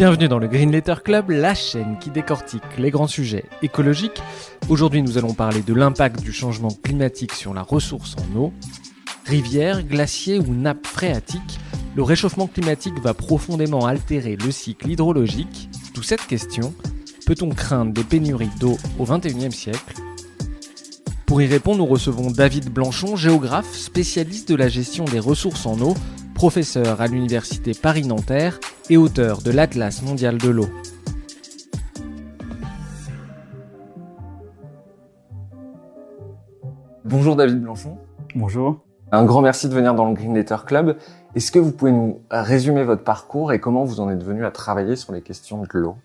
Bienvenue dans le Green Letter Club, la chaîne qui décortique les grands sujets écologiques. Aujourd'hui, nous allons parler de l'impact du changement climatique sur la ressource en eau. Rivières, glaciers ou nappes phréatiques, le réchauffement climatique va profondément altérer le cycle hydrologique. D'où cette question, peut-on craindre des pénuries d'eau au XXIe siècle? Pour y répondre, nous recevons David Blanchon, géographe, spécialiste de la gestion des ressources en eau, professeur à l'université Paris-Nanterre et auteur de l'Atlas mondial de l'eau. Bonjour David Blanchon. Bonjour. Un grand merci de venir dans le Green Letter Club. Est-ce que vous pouvez nous résumer votre parcours et comment vous en êtes venu à travailler sur les questions de l'eau?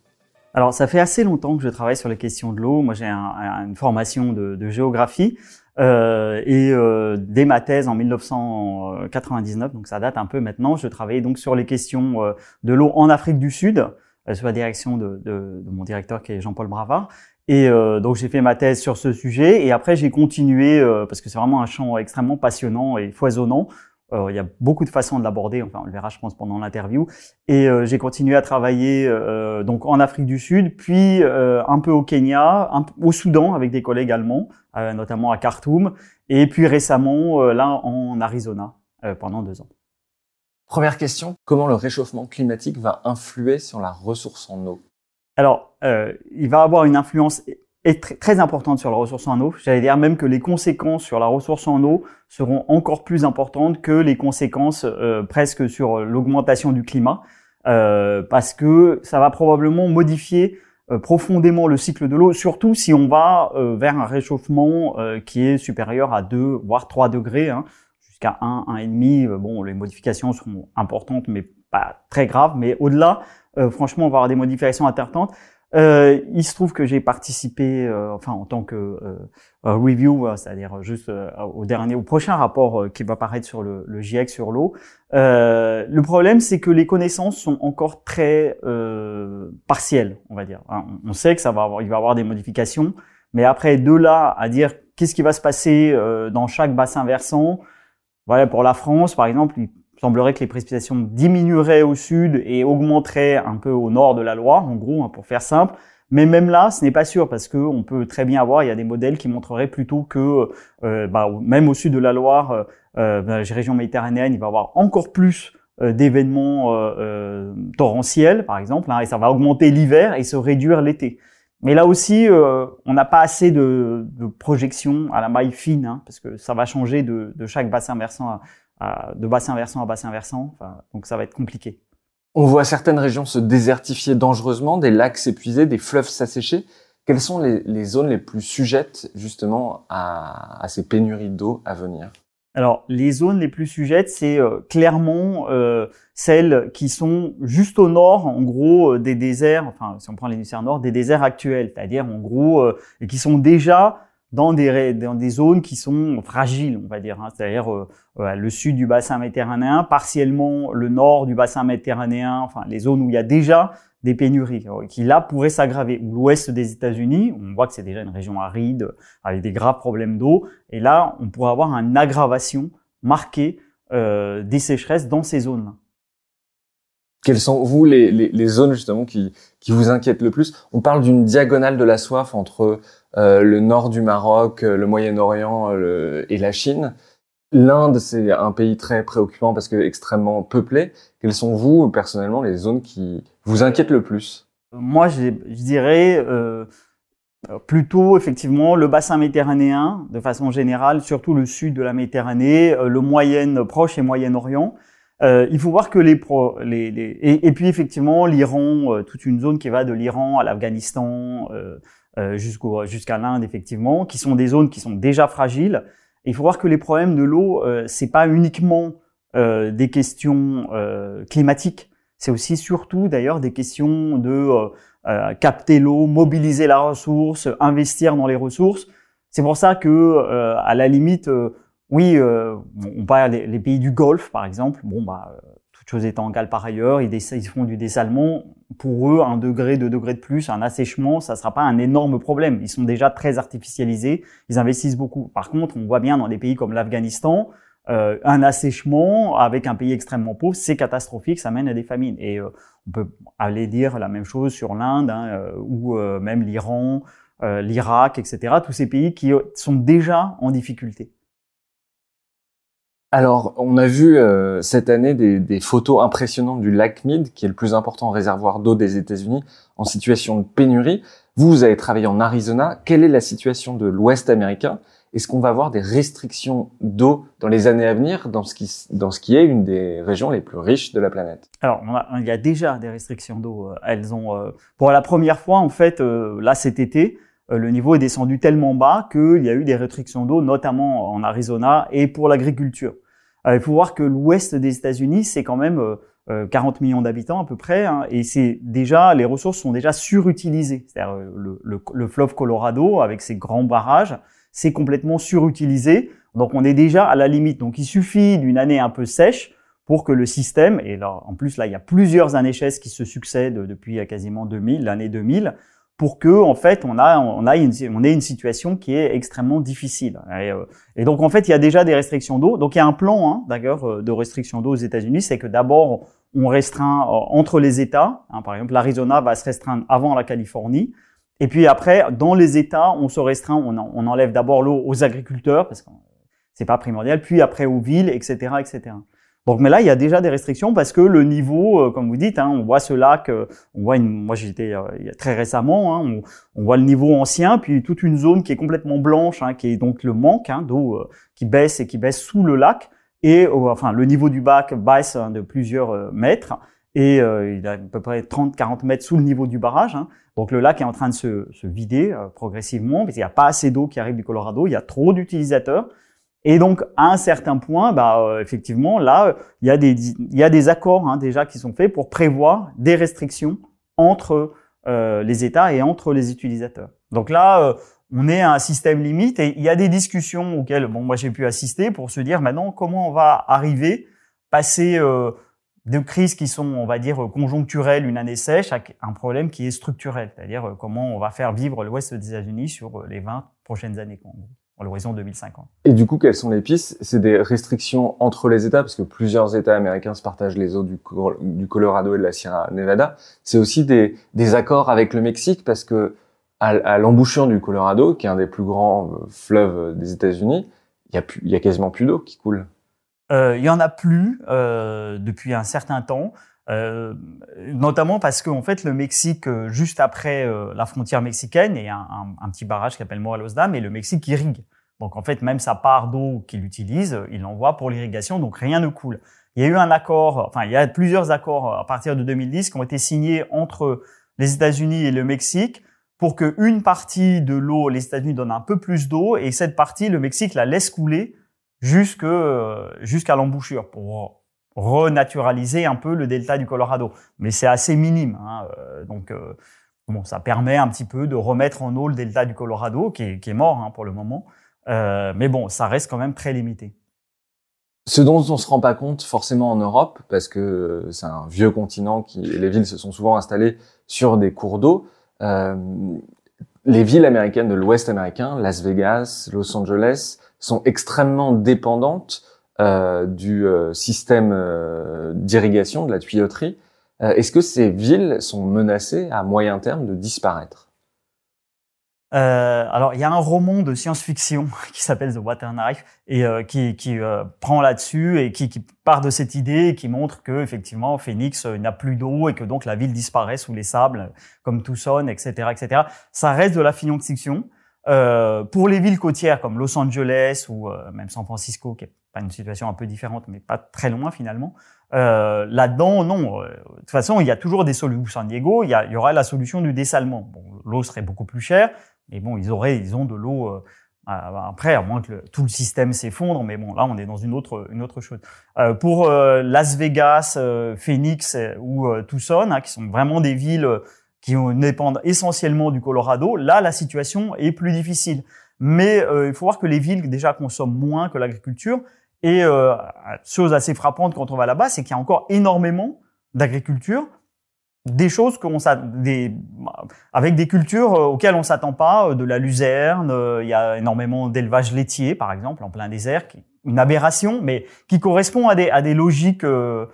Alors, ça fait assez longtemps que je travaille sur les questions de l'eau. Moi, j'ai une formation de, de géographie euh, et euh, dès ma thèse en 1999, donc ça date un peu maintenant, je travaillais donc sur les questions euh, de l'eau en Afrique du Sud, euh, sous la direction de, de, de mon directeur qui est Jean-Paul Bravard. Et euh, donc j'ai fait ma thèse sur ce sujet et après j'ai continué parce que c'est vraiment un champ extrêmement passionnant et foisonnant. Euh, il y a beaucoup de façons de l'aborder, enfin on le verra je pense pendant l'interview. Et euh, j'ai continué à travailler euh, donc en Afrique du Sud, puis un peu au Kenya, un, au Soudan avec des collègues allemands, notamment à Khartoum, et puis récemment là en Arizona pendant deux ans. Première question, comment le réchauffement climatique va influer sur la ressource en eau? Alors, il va avoir une influence est très, importante sur la ressource en eau. J'allais dire même que les conséquences sur la ressource en eau seront encore plus importantes que les conséquences euh, presque sur l'augmentation du climat, euh, parce que ça va probablement modifier euh, profondément le cycle de l'eau, surtout si on va euh, vers un réchauffement qui est supérieur à 2 voire 3 degrés, hein, jusqu'à 1, 1,5. Bon, les modifications seront importantes, mais pas très graves. Mais au-delà, franchement, on va avoir des modifications importantes. Euh, il se trouve que j'ai participé, euh, enfin en tant que euh, review, c'est-à-dire juste au dernier, au prochain rapport qui va paraître sur le, le GIEC sur l'eau. le problème, c'est que les connaissances sont encore très partielles, on va dire. Hein, on sait que ça va avoir, il va avoir des modifications, mais après de là à dire qu'est-ce qui va se passer dans chaque bassin versant, voilà pour la France par exemple, semblerait que les précipitations diminueraient au sud et augmenteraient un peu au nord de la Loire, en gros, hein, pour faire simple. Mais même là, ce n'est pas sûr parce que on peut très bien avoir, il y a des modèles qui montreraient plutôt que euh, bah, même au sud de la Loire, euh, euh dans les régions méditerranéennes, il va y avoir encore plus d'événements torrentiels, par exemple, hein, et ça va augmenter l'hiver et se réduire l'été. Mais là aussi, on n'a pas assez de, de projections à la maille fine, hein, parce que ça va changer de, de chaque bassin versant à, de bassin versant à bassin versant. Enfin, donc ça va être compliqué. On voit certaines régions se désertifier dangereusement, des lacs s'épuiser, des fleuves s'assécher. Quelles sont les, les, zones les plus sujettes justement à, à ces pénuries d'eau à venir? Alors les zones les plus sujettes, c'est euh, clairement euh, celles qui sont juste au nord, en gros, euh, des déserts. Enfin, si on prend l'hémisphère nord, des déserts actuels, c'est-à-dire en gros, et qui sont déjà dans des, dans des zones qui sont fragiles, on va dire, hein, c'est-à-dire euh, euh, le sud du bassin méditerranéen, partiellement le nord du bassin méditerranéen, enfin les zones où il y a déjà des pénuries, euh, qui là pourraient s'aggraver. Ou l'ouest des États-Unis, on voit que c'est déjà une région aride, avec des graves problèmes d'eau, et là on pourrait avoir une aggravation marquée des sécheresses dans ces zones-là. Quelles sont, vous, les, les, les, zones justement qui, qui vous inquiètent le plus? On parle d'une diagonale de la soif entre le nord du Maroc, euh, le Moyen-Orient euh, et la Chine. L'Inde, c'est un pays très préoccupant parce que extrêmement peuplé. Quelles sont, vous, personnellement, les zones qui vous inquiètent le plus? Moi, je, dirais euh, plutôt, effectivement, le bassin méditerranéen, de façon générale, surtout le sud de la Méditerranée, le Moyen, proche et Moyen-Orient. Euh, il faut voir que les, pro, les, les et, puis effectivement l'Iran, euh, toute une zone qui va de l'Iran à l'Afghanistan euh, euh jusqu'au jusqu'à l'Inde effectivement, qui sont des zones qui sont déjà fragiles. Il faut voir que les problèmes de l'eau, c'est pas uniquement des questions climatiques. C'est aussi surtout d'ailleurs des questions de capter l'eau, mobiliser la ressource, investir dans les ressources. C'est pour ça que, à la limite, oui, on parle les pays du Golfe, par exemple. Bon, bah, toute chose étant égale par ailleurs, ils, ils font du dessalement. Pour eux, un degré, deux degrés de plus, un assèchement, ça sera pas un énorme problème. Ils sont déjà très artificialisés, ils investissent beaucoup. Par contre, on voit bien dans des pays comme l'Afghanistan, euh, un assèchement avec un pays extrêmement pauvre, c'est catastrophique, ça mène à des famines. Et euh, on peut aller dire la même chose sur l'Inde hein, euh, ou même l'Iran, l'Irak, etc. Tous ces pays qui sont déjà en difficulté. Alors, on a vu euh, cette année des, photos impressionnantes du lac Mead, qui est le plus important réservoir d'eau des États-Unis, en situation de pénurie. Vous, vous avez travaillé en Arizona. Quelle est la situation de l'Ouest américain? Est-ce qu'on va avoir des restrictions d'eau dans les années à venir dans ce, qui, dans ce qui est une des régions les plus riches de la planète? Alors, il y a déjà des restrictions d'eau. Elles ont, euh, pour la première fois, en fait, euh, là cet été, le niveau est descendu tellement bas qu'il y a eu des restrictions d'eau, notamment en Arizona et pour l'agriculture. Euh, il faut voir que l'ouest des États-Unis, c'est quand même 40 euh, euh, millions d'habitants à peu près, hein, et c'est déjà les ressources sont déjà surutilisées. C'est-à-dire le, le, le, fleuve Colorado avec ses grands barrages, c'est complètement surutilisé. Donc on est déjà à la limite. Donc il suffit d'une année un peu sèche pour que le système, et là en plus là il y a plusieurs années chaises qui se succèdent depuis quasiment 2000, l'année 2000, pour que en fait on a on a une on ait une situation qui est extrêmement difficile. Et, euh, donc en fait il y a déjà des restrictions d'eau. Donc il y a un plan hein, d'ailleurs euh, de restrictions d'eau aux États-Unis c'est que d'abord on restreint euh, entre les États. Hein, par exemple l'Arizona va se restreindre avant la Californie. Et puis après dans les États on se restreint on, on enlève d'abord l'eau aux agriculteurs parce que c'est pas primordial. Puis après aux villes etc etc donc, mais là, il y a déjà des restrictions parce que le niveau, euh, comme vous dites, hein, on voit ce lac, euh, on voit une, moi j'étais euh, très récemment, hein, on, voit le niveau ancien, puis toute une zone qui est complètement blanche, hein, qui est donc le manque hein, d'eau qui baisse et qui baisse sous le lac, et enfin le niveau du bac baisse de plusieurs mètres, et il est à peu près 30-40 mètres sous le niveau du barrage. Donc le lac est en train de se, se vider progressivement, parce qu'il n'y a pas assez d'eau qui arrive du Colorado, il y a trop d'utilisateurs. Et donc, à un certain point, bah, euh, effectivement, là, il y a des, il y a des accords hein, déjà qui sont faits pour prévoir des restrictions entre euh, les États et entre les utilisateurs. Donc là, euh, on est à un système limite et il y a des discussions auxquelles, bon, moi j'ai pu assister pour se dire maintenant comment on va arriver, passer de crises qui sont, on va dire, conjoncturelles, une année sèche, à un problème qui est structurel, c'est-à-dire comment on va faire vivre l'Ouest des États-Unis sur les 20 prochaines années à l'horizon 2050. Et du coup, quelles sont les pistes? C'est des restrictions entre les États, parce que plusieurs États américains se partagent les eaux du, du Colorado et de la Sierra Nevada. C'est aussi des, des, accords avec le Mexique, parce que à, à l'embouchure du Colorado, qui est un des plus grands euh, fleuves des États-Unis, il y, a il y a quasiment plus d'eau qui coule. Euh, il y en a plus euh, depuis un certain temps. Euh, notamment parce qu'en fait le Mexique euh, juste après euh, la frontière mexicaine il y a un, un, petit barrage qui s'appelle Morelos Dam et le Mexique irrigue. Donc en fait même sa part d'eau qu'il utilise, il l'envoie pour l'irrigation donc rien ne coule. Il y a eu un accord, enfin il y a plusieurs accords à partir de 2010 qui ont été signés entre les États-Unis et le Mexique pour que une partie de l'eau, les États-Unis donnent un peu plus d'eau et cette partie, le Mexique la laisse couler jusque jusqu'à l'embouchure pour renaturaliser un peu le delta du Colorado. Mais c'est assez minime. Hein, euh, donc, euh, bon, ça permet un petit peu de remettre en eau le delta du Colorado, qui est, mort hein, pour le moment. Euh, mais bon, ça reste quand même très limité. Ce dont on se rend pas compte forcément en Europe, parce que c'est un vieux continent qui les villes se sont souvent installées sur des cours d'eau. Euh, les villes américaines de l'Ouest américain, Las Vegas, Los Angeles, sont extrêmement dépendantes euh, du euh, système euh, d'irrigation, de la tuyauterie. Est-ce que ces villes sont menacées à moyen terme de disparaître? Alors, il y a un roman de science-fiction qui s'appelle The Water Knife et qui, qui prend là-dessus et qui, part de cette idée et qui montre que effectivement Phoenix n'a plus d'eau et que donc la ville disparaît sous les sables comme Tucson, etc., etc. Ça reste de la science-fiction. pour les villes côtières comme Los Angeles ou même San Francisco, qui est une situation un peu différente, mais pas très loin finalement. Euh, Là-dedans, non. Euh, de toute façon, il y a toujours des solutions. San Diego, il y, a, il y aura la solution du dessalement. Bon, l'eau serait beaucoup plus chère, mais bon, ils auraient, ils ont de l'eau, euh, Après, à moins que tout le système s'effondre, mais bon, là, on est dans une autre, une autre chose. Euh, pour euh, Las Vegas, euh, Phoenix ou Tucson, hein, qui sont vraiment des villes qui dépendent essentiellement du Colorado, là, la situation est plus difficile. Mais il faut voir que les villes déjà consomment moins que l'agriculture. Et chose assez frappante quand on va là-bas, c'est qu'il y a encore énormément d'agriculture des choses qu'on des avec des cultures euh, auxquelles on s'attend pas, euh, de la luzerne, euh, il y a énormément d'élevage laitier par exemple en plein désert, qui, une aberration, mais qui correspond à des à des logiques euh,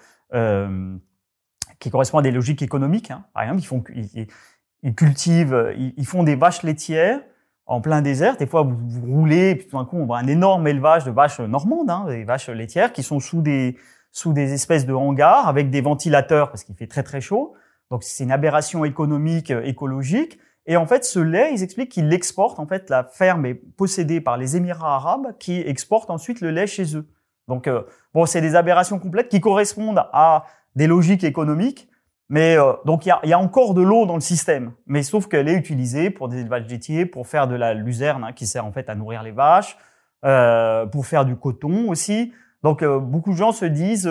qui correspond à des logiques économiques. Hein. Par exemple, ils font ils, cultivent, ils, font des vaches laitières en plein désert. Des fois, vous, roulez, et puis tout d'un coup, on voit un énorme élevage de vaches normandes, hein, des vaches laitières qui sont sous des sous des espèces de hangars avec des ventilateurs parce qu'il fait très très chaud. Donc c'est une aberration économique, euh, écologique. Et en fait, ce lait, ils expliquent qu'ils l'exportent. En fait, la ferme est possédée par les Émirats arabes qui exportent ensuite le lait chez eux. Donc, euh, bon, c'est des aberrations complètes qui correspondent à des logiques économiques. Mais euh, donc, il y a, encore de l'eau dans le système. Mais sauf qu'elle est utilisée pour des élevages laitiers, pour faire de la luzerne, hein, qui sert en fait à nourrir les vaches, euh, pour faire du coton aussi. Donc, beaucoup de gens se disent,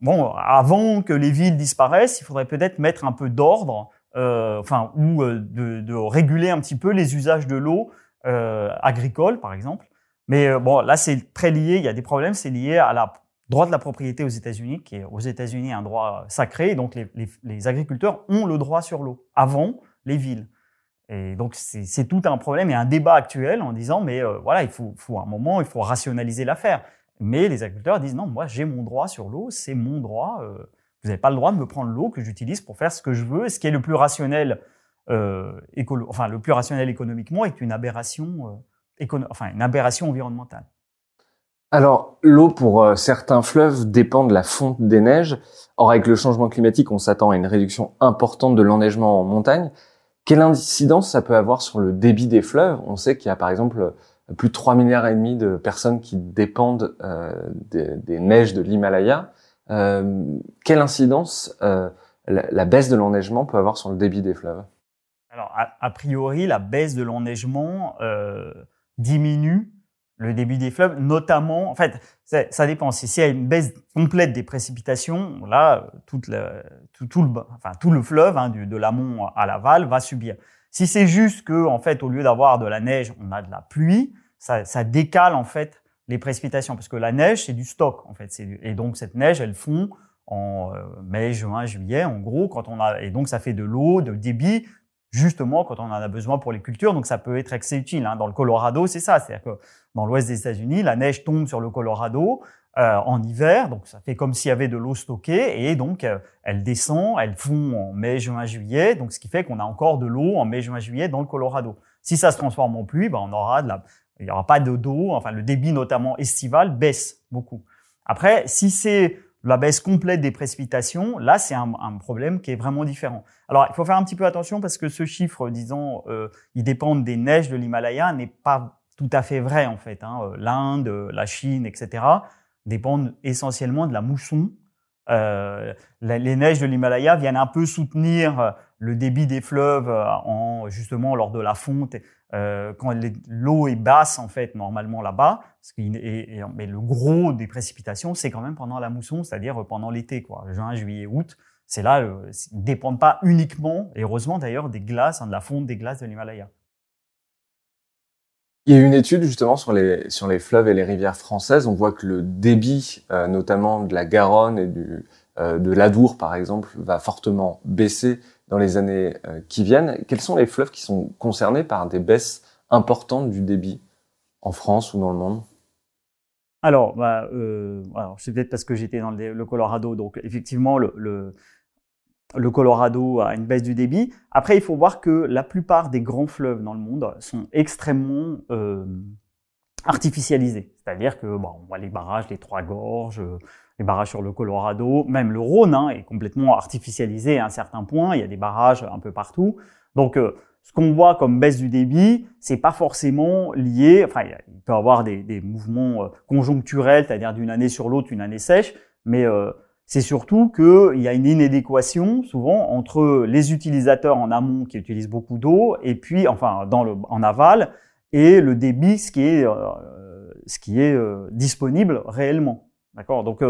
bon, avant que les villes disparaissent, il faudrait peut-être mettre un peu d'ordre, euh, enfin, ou euh, de, de, réguler un petit peu les usages de l'eau euh, agricole, par exemple. Mais euh, bon, là, c'est très lié. Il y a des problèmes. C'est lié à la droit de la propriété aux États-Unis, qui est aux États-Unis un droit sacré. Donc, les, les, les agriculteurs ont le droit sur l'eau avant les villes. Et donc, c'est tout un problème et un débat actuel en disant, mais euh, voilà, il faut, faut un moment, il faut rationaliser l'affaire. Mais les agriculteurs disent non, moi j'ai mon droit sur l'eau, c'est mon droit. Euh, vous n'avez pas le droit de me prendre l'eau que j'utilise pour faire ce que je veux. Et ce qui est le plus rationnel, euh, écolo enfin le plus rationnel économiquement, est une aberration, euh, enfin une aberration environnementale. Alors l'eau pour euh, certains fleuves dépend de la fonte des neiges. Or avec le changement climatique, on s'attend à une réduction importante de l'enneigement en montagne. Quelle incidence ça peut avoir sur le débit des fleuves? On sait qu'il y a par exemple plus de 3 milliards et demi de personnes qui dépendent euh, des, neiges de l'Himalaya. Euh, quelle incidence la, baisse de l'enneigement peut avoir sur le débit des fleuves? Alors, a, priori, la baisse de l'enneigement diminue le débit des fleuves, notamment, en fait, ça dépend. Si a une baisse complète des précipitations, là, tout, le, enfin, tout le fleuve, hein, du, de l'amont à l'aval, va subir. Si c'est juste que, en fait, au lieu d'avoir de la neige, on a de la pluie, ça, ça décale en fait les précipitations parce que la neige c'est du stock en fait. Et donc cette neige, elle fond en euh, mai, juin, juillet, en gros, quand on a et donc ça fait de l'eau, de débit, justement quand on en a besoin pour les cultures. Donc ça peut être assez utile. Hein. Dans le Colorado, c'est ça, c'est-à-dire que dans l'ouest des États-Unis, la neige tombe sur le Colorado euh, en hiver, donc ça fait comme s'il y avait de l'eau stockée et donc euh, elle descend, elle fond en mai, juin, juillet, donc ce qui fait qu'on a encore de l'eau en mai, juin, juillet dans le Colorado. Si ça se transforme en pluie, ben on aura de la, il n'y aura pas de d'eau, enfin le débit notamment estival baisse beaucoup. Après, si c'est la baisse complète des précipitations, là c'est un, problème qui est vraiment différent. Alors il faut faire un petit peu attention parce que ce chiffre, disons, euh, il dépend des neiges de l'Himalaya, n'est pas tout à fait vrai en fait. Hein. Euh, L'Inde, la Chine, etc. dépendent essentiellement de la mousson. Euh, les neiges de l'Himalaya viennent un peu soutenir le débit des fleuves euh, en justement lors de la fonte euh, quand l'eau est basse en fait normalement là-bas, mais le gros des précipitations c'est quand même pendant la mousson, c'est-à-dire pendant l'été quoi, juin, juillet, août. C'est là, euh, ils dépendent pas uniquement, et heureusement d'ailleurs, des glaces, hein, de la fonte des glaces de l'Himalaya. Il y a une étude justement sur les sur les fleuves et les rivières françaises. On voit que le débit, euh, notamment de la Garonne et du euh, de l'Adour par exemple, va fortement baisser dans les années euh, qui viennent. Quels sont les fleuves qui sont concernés par des baisses importantes du débit en France ou dans le monde? Alors, bah, euh, c'est peut-être parce que j'étais dans le, Colorado, donc effectivement, le, Colorado a une baisse du débit. Après, il faut voir que la plupart des grands fleuves dans le monde sont extrêmement euh, artificialisés. C'est-à-dire que bon, on voit les barrages, les Trois Gorges, les barrages sur le Colorado, même le Rhône hein, est complètement artificialisé à un certain point. Il y a des barrages un peu partout. Donc, euh, ce qu'on voit comme baisse du débit, c'est pas forcément lié. Enfin, il peut avoir des, des mouvements euh, conjoncturels, c'est-à-dire d'une année sur l'autre, une année sèche, mais euh, c'est surtout qu'il y a une inadéquation souvent entre les utilisateurs en amont qui utilisent beaucoup d'eau et puis, enfin, dans le, en aval, et le débit, ce qui est, ce qui est disponible réellement. D'accord? Donc,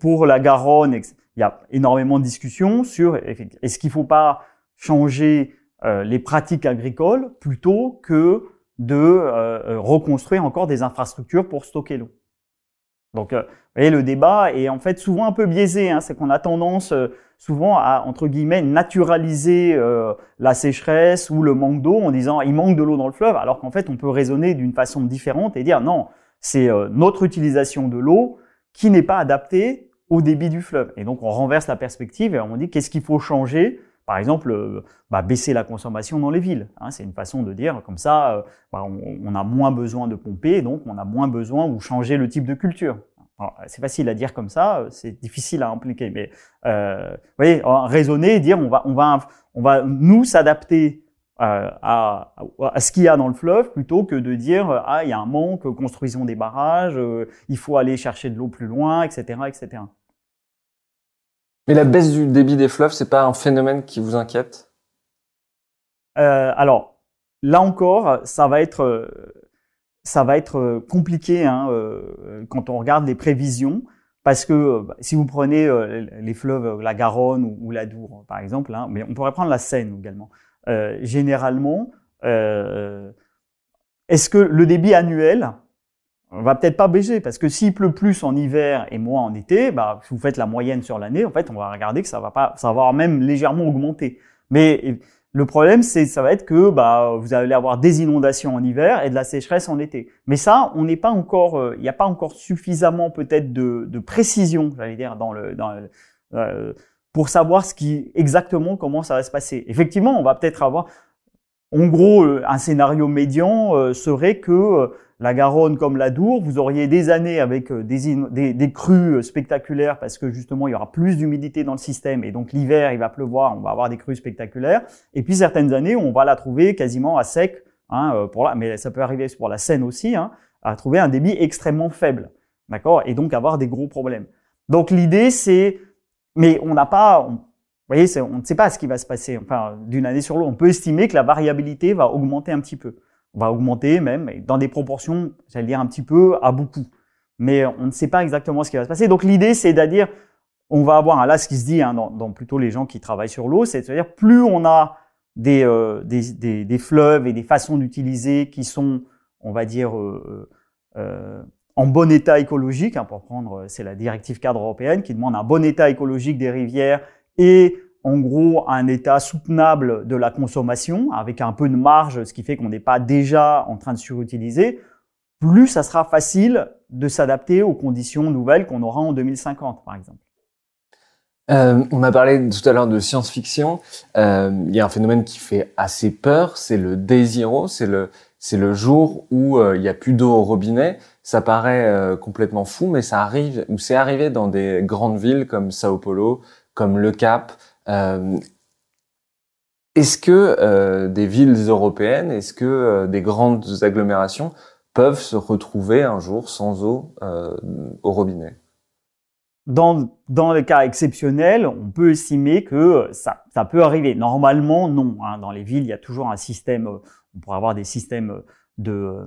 pour la Garonne, il y a énormément de discussions sur est-ce qu'il ne faut pas changer les pratiques agricoles plutôt que de reconstruire encore des infrastructures pour stocker l'eau? Donc, vous voyez, le débat est en fait souvent un peu biaisé. Hein, c'est qu'on a tendance souvent à, entre guillemets, naturaliser euh, la sécheresse ou le manque d'eau en disant il manque de l'eau dans le fleuve, alors qu'en fait on peut raisonner d'une façon différente et dire non, c'est euh, notre utilisation de l'eau qui n'est pas adaptée au débit du fleuve. Et donc on renverse la perspective et on dit qu'est-ce qu'il faut changer? Par exemple, euh, bah, baisser la consommation dans les villes. Hein, c'est une façon de dire, comme ça, bah, on, a moins besoin de pomper, donc on a moins besoin ou changer le type de culture c'est facile à dire comme ça, c'est difficile à impliquer, mais euh, vous voyez, raisonner, dire on va, on va, on va nous s'adapter euh, à, à, ce qu'il y a dans le fleuve plutôt que de dire ah il y a un manque, construisons des barrages, euh, il faut aller chercher de l'eau plus loin, etc., etc. Mais la baisse du débit des fleuves, c'est pas un phénomène qui vous inquiète? Euh, Alors là encore, ça va être ça va être euh, compliqué hein, euh, quand on regarde les prévisions, parce que euh, bah, si vous prenez les fleuves, la Garonne ou, la Dour, par exemple, hein, mais on pourrait prendre la Seine également. Généralement, est-ce que le débit annuel on va peut-être pas baisser parce que s'il pleut plus en hiver et moins en été, bah, si vous faites la moyenne sur l'année, en fait, on va regarder que ça va pas, ça va même légèrement augmenter. Mais le problème, c'est ça va être que bah, vous allez avoir des inondations en hiver et de la sécheresse en été. Mais ça, on n'est pas encore, euh, il n'y a pas encore suffisamment peut-être de, de, précision, j'allais dire, dans le, dans euh, pour savoir ce qui exactement comment ça va se passer. Effectivement, on va peut-être avoir, en gros, euh, un scénario médian serait que la Garonne comme la Dour, vous auriez des années avec euh, des, crues euh, spectaculaires parce que justement il y aura plus d'humidité dans le système et donc l'hiver il va pleuvoir, on va avoir des crues spectaculaires. Et puis certaines années on va la trouver quasiment à sec, hein, euh, mais ça peut arriver pour la Seine aussi, hein, à trouver un débit extrêmement faible, d'accord, et donc avoir des gros problèmes. Donc l'idée c'est, mais on n'a pas, vous voyez, on ne sait pas ce qui va se passer. Enfin, d'une année sur l'autre, on peut estimer que la variabilité va augmenter un petit peu on va augmenter même, dans des proportions, j'allais dire un petit peu à beaucoup. Mais on ne sait pas exactement ce qui va se passer. Donc l'idée, c'est dire, on va avoir, là ce qui se dit hein, dans, plutôt les gens qui travaillent sur l'eau, c'est de dire plus on a des, euh, des, des, fleuves et des façons d'utiliser qui sont, on va dire, euh, euh, en bon état écologique, hein, pour prendre, c'est la directive cadre européenne qui demande un bon état écologique des rivières et en gros un état soutenable de la consommation avec un peu de marge, ce qui fait qu'on n'est pas déjà en train de surutiliser, plus ça sera facile de s'adapter aux conditions nouvelles qu'on aura en 2050, par exemple. Euh, on a parlé tout à l'heure de science-fiction. Euh, il y a un phénomène qui fait assez peur, c'est le zero, c'est le c'est le jour où euh, il y a plus d'eau au robinet. Ça paraît euh, complètement fou, mais ça arrive ou c'est arrivé dans des grandes villes comme Sao Paulo, comme Le Cap, euh, est-ce que des villes européennes, est-ce que des grandes agglomérations peuvent se retrouver un jour sans eau au robinet? Dans, dans le cas exceptionnel, on peut estimer que ça, ça peut arriver. Normalement, non. Hein. Dans les villes, il y a toujours un système, on pourrait avoir des systèmes de,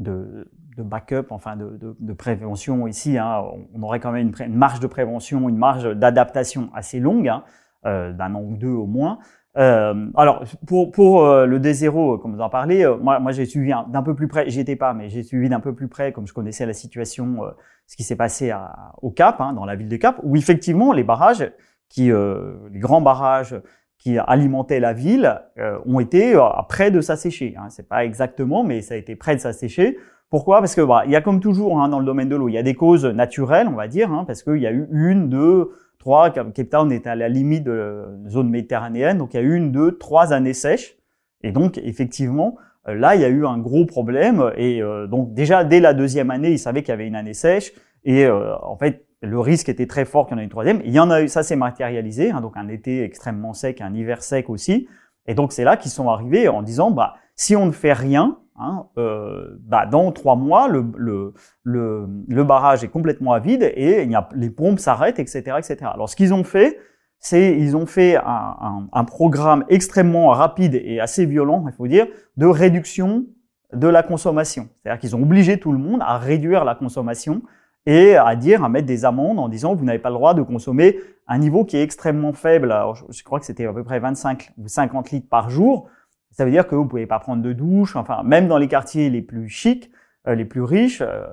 de, de backup, enfin de, de, prévention ici. Hein. On aurait quand même une, marge de prévention, une marge d'adaptation assez longue. Hein. Euh, d'un an ou deux au moins. Euh, alors pour pour euh, le D0, comme vous en parlez, moi j'ai suivi d'un peu plus près, j'y étais pas, mais j'ai suivi d'un peu plus près, comme je connaissais la situation, ce qui s'est passé au Cap, hein, dans la ville de Cap, où effectivement les barrages, qui les grands barrages qui alimentaient la ville, ont été près de s'assécher. Hein. C'est pas exactement, mais ça a été près de s'assécher. Pourquoi? Parce que bah, il y a comme toujours hein, dans le domaine de l'eau, il y a des causes naturelles, on va dire, hein, parce qu'il y a eu une, deux, Trois, Cape Town est à la limite de zone méditerranéenne, donc il y a eu une, deux, trois années sèches. Et donc, effectivement, euh, là, il y a eu un gros problème. Et euh, donc, déjà, dès la deuxième année, ils savaient qu'il y avait une année sèche. Et euh, en fait, le risque était très fort qu'il y en ait une troisième. il y en a eu, ça s'est matérialisé, hein, donc un été extrêmement sec, un hiver sec aussi. Et donc, c'est là qu'ils sont arrivés en disant, bah, si on ne fait rien, Hein, euh, bah, dans trois mois, le, le, le, barrage est complètement à vide et il y a, les pompes s'arrêtent, etc., etc. Alors, ce qu'ils ont fait, c'est ils ont fait un, un, un, programme extrêmement rapide et assez violent, il faut dire, de réduction de la consommation. C'est-à-dire qu'ils ont obligé tout le monde à réduire la consommation et à dire, à mettre des amendes en disant vous n'avez pas le droit de consommer un niveau qui est extrêmement faible. Alors, je crois que c'était à peu près 25 ou 50 litres par jour. Ça veut dire que vous pouvez pas prendre de douche. Enfin, même dans les quartiers les plus chics, euh, les plus riches, euh,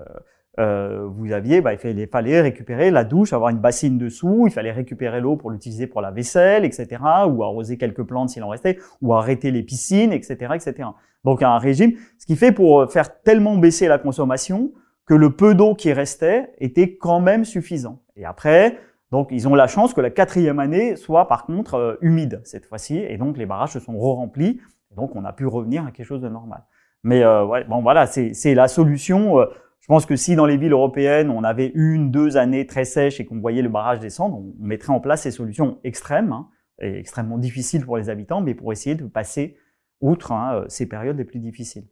euh, vous aviez, bah, il fallait récupérer la douche, avoir une bassine dessous, il fallait récupérer l'eau pour l'utiliser pour la vaisselle, etc., ou arroser quelques plantes s'il en restait, ou arrêter les piscines, etc., etc. Donc un régime, ce qui fait pour faire tellement baisser la consommation que le peu d'eau qui restait était quand même suffisant. Et après, donc ils ont la chance que la quatrième année soit par contre euh, humide cette fois-ci, et donc les barrages se sont re-remplis, donc on a pu revenir à quelque chose de normal. Mais euh, ouais, bon voilà, c'est la solution. Euh, je pense que si dans les villes européennes, on avait une, deux années très sèches et qu'on voyait le barrage descendre, on mettrait en place ces solutions extrêmes hein, et extrêmement difficiles pour les habitants, mais pour essayer de passer outre hein, euh, ces périodes les plus difficiles.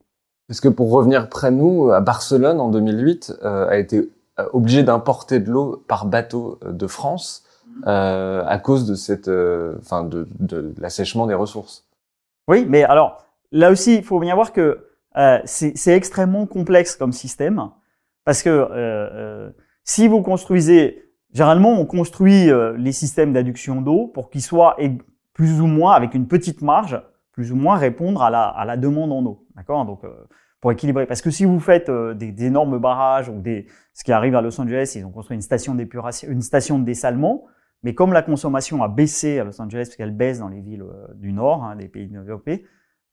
Parce que pour revenir près de nous, à Barcelone en 2008 euh, a été euh, obligé d'importer de l'eau par bateau de France euh, à cause de cette, enfin de, de, l'assèchement des ressources. Oui, mais alors là aussi, il faut bien voir que c'est extrêmement complexe comme système. Parce que euh, euh, si vous construisez, généralement on construit euh, les systèmes d'adduction d'eau pour qu'ils soient plus ou moins, avec une petite marge, plus ou moins répondre à la, à la demande en eau. D'accord? Donc pour équilibrer. Parce que si vous faites des, énormes barrages ou des, ce qui arrive à Los Angeles, ils ont construit une station d'épuration, une station de dessalement. Mais comme la consommation a baissé à Los Angeles, parce qu'elle baisse dans les villes du nord, hein, des pays développés,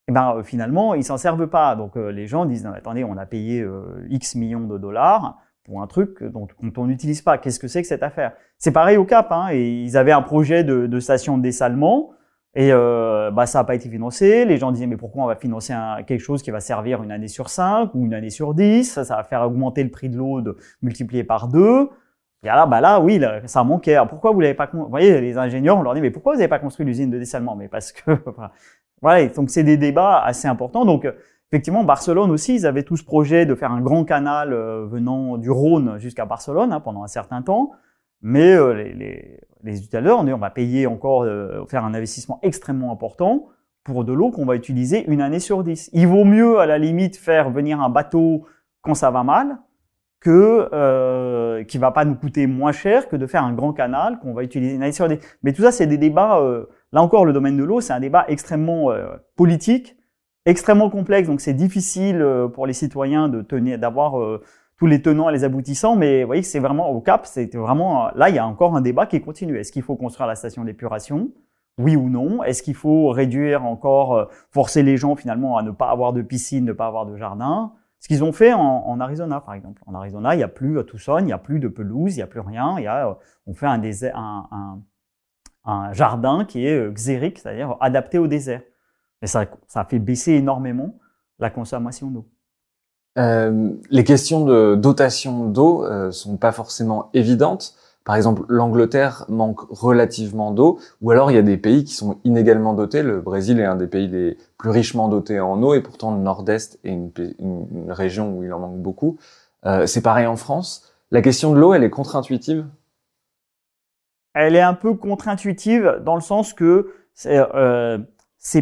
et eh ben euh, finalement ils s'en servent pas. Donc euh, les gens disent attendez, on a payé euh, X millions de dollars pour un truc dont, on n'utilise pas. Qu'est-ce que c'est que cette affaire? C'est pareil au Cap. Hein, et ils avaient un projet de, de station de dessalement et bah ça n'a pas été financé. Les gens disaient mais pourquoi on va financer un, quelque chose qui va servir une année sur cinq ou une année sur dix? Ça, ça va faire augmenter le prix de l'eau de multiplié par deux. Et là, bah là, oui, ça manquait. Pourquoi vous l'avez pas Vous voyez, les ingénieurs, on leur dit mais pourquoi vous n'avez pas construit l'usine de dessalement? Mais parce que voilà, donc c'est des débats assez importants. Donc effectivement, Barcelone aussi, ils avaient tout ce projet de faire un grand canal euh, venant du Rhône jusqu'à Barcelone hein, pendant un certain temps. Mais euh, les, les, les, utilisateurs on va payer encore, euh, faire un investissement extrêmement important pour de l'eau qu'on va utiliser une année sur dix. Il vaut mieux à la limite faire venir un bateau quand ça va mal que euh, qui va pas nous coûter moins cher que de faire un grand canal qu'on va utiliser une année sur dix. Mais tout ça, c'est des débats Là encore, le domaine de l'eau, c'est un débat extrêmement euh, politique, extrêmement complexe, donc c'est difficile euh, pour les citoyens de tenir, d'avoir euh, tous les tenants et les aboutissants, mais vous voyez, c'est vraiment au Cap, c'est vraiment là, il y a encore un débat qui continue. Est-ce qu'il faut construire la station d'épuration? Oui ou non? Est-ce qu'il faut réduire encore, forcer les gens finalement à ne pas avoir de piscine, ne pas avoir de jardin? Ce qu'ils ont fait en, Arizona, par exemple. En Arizona, il n'y a plus à Tucson, il n'y a plus de pelouse, il n'y a plus rien. Il y a, on fait un, désert, un, jardin qui est euh, xérique, c'est-à-dire adapté au désert. Et ça, ça fait baisser énormément la consommation d'eau. Euh, les questions de dotation d'eau euh, sont pas forcément évidentes. Par exemple, l'Angleterre manque relativement d'eau, ou alors il y a des pays qui sont inégalement dotés. Le Brésil est un des pays les plus richement dotés en eau, et pourtant le Nord-Est est une, région où il en manque beaucoup. Euh, c'est pareil en France. La question de l'eau, elle est contre-intuitive? Elle est un peu contre-intuitive dans le sens que c'est euh,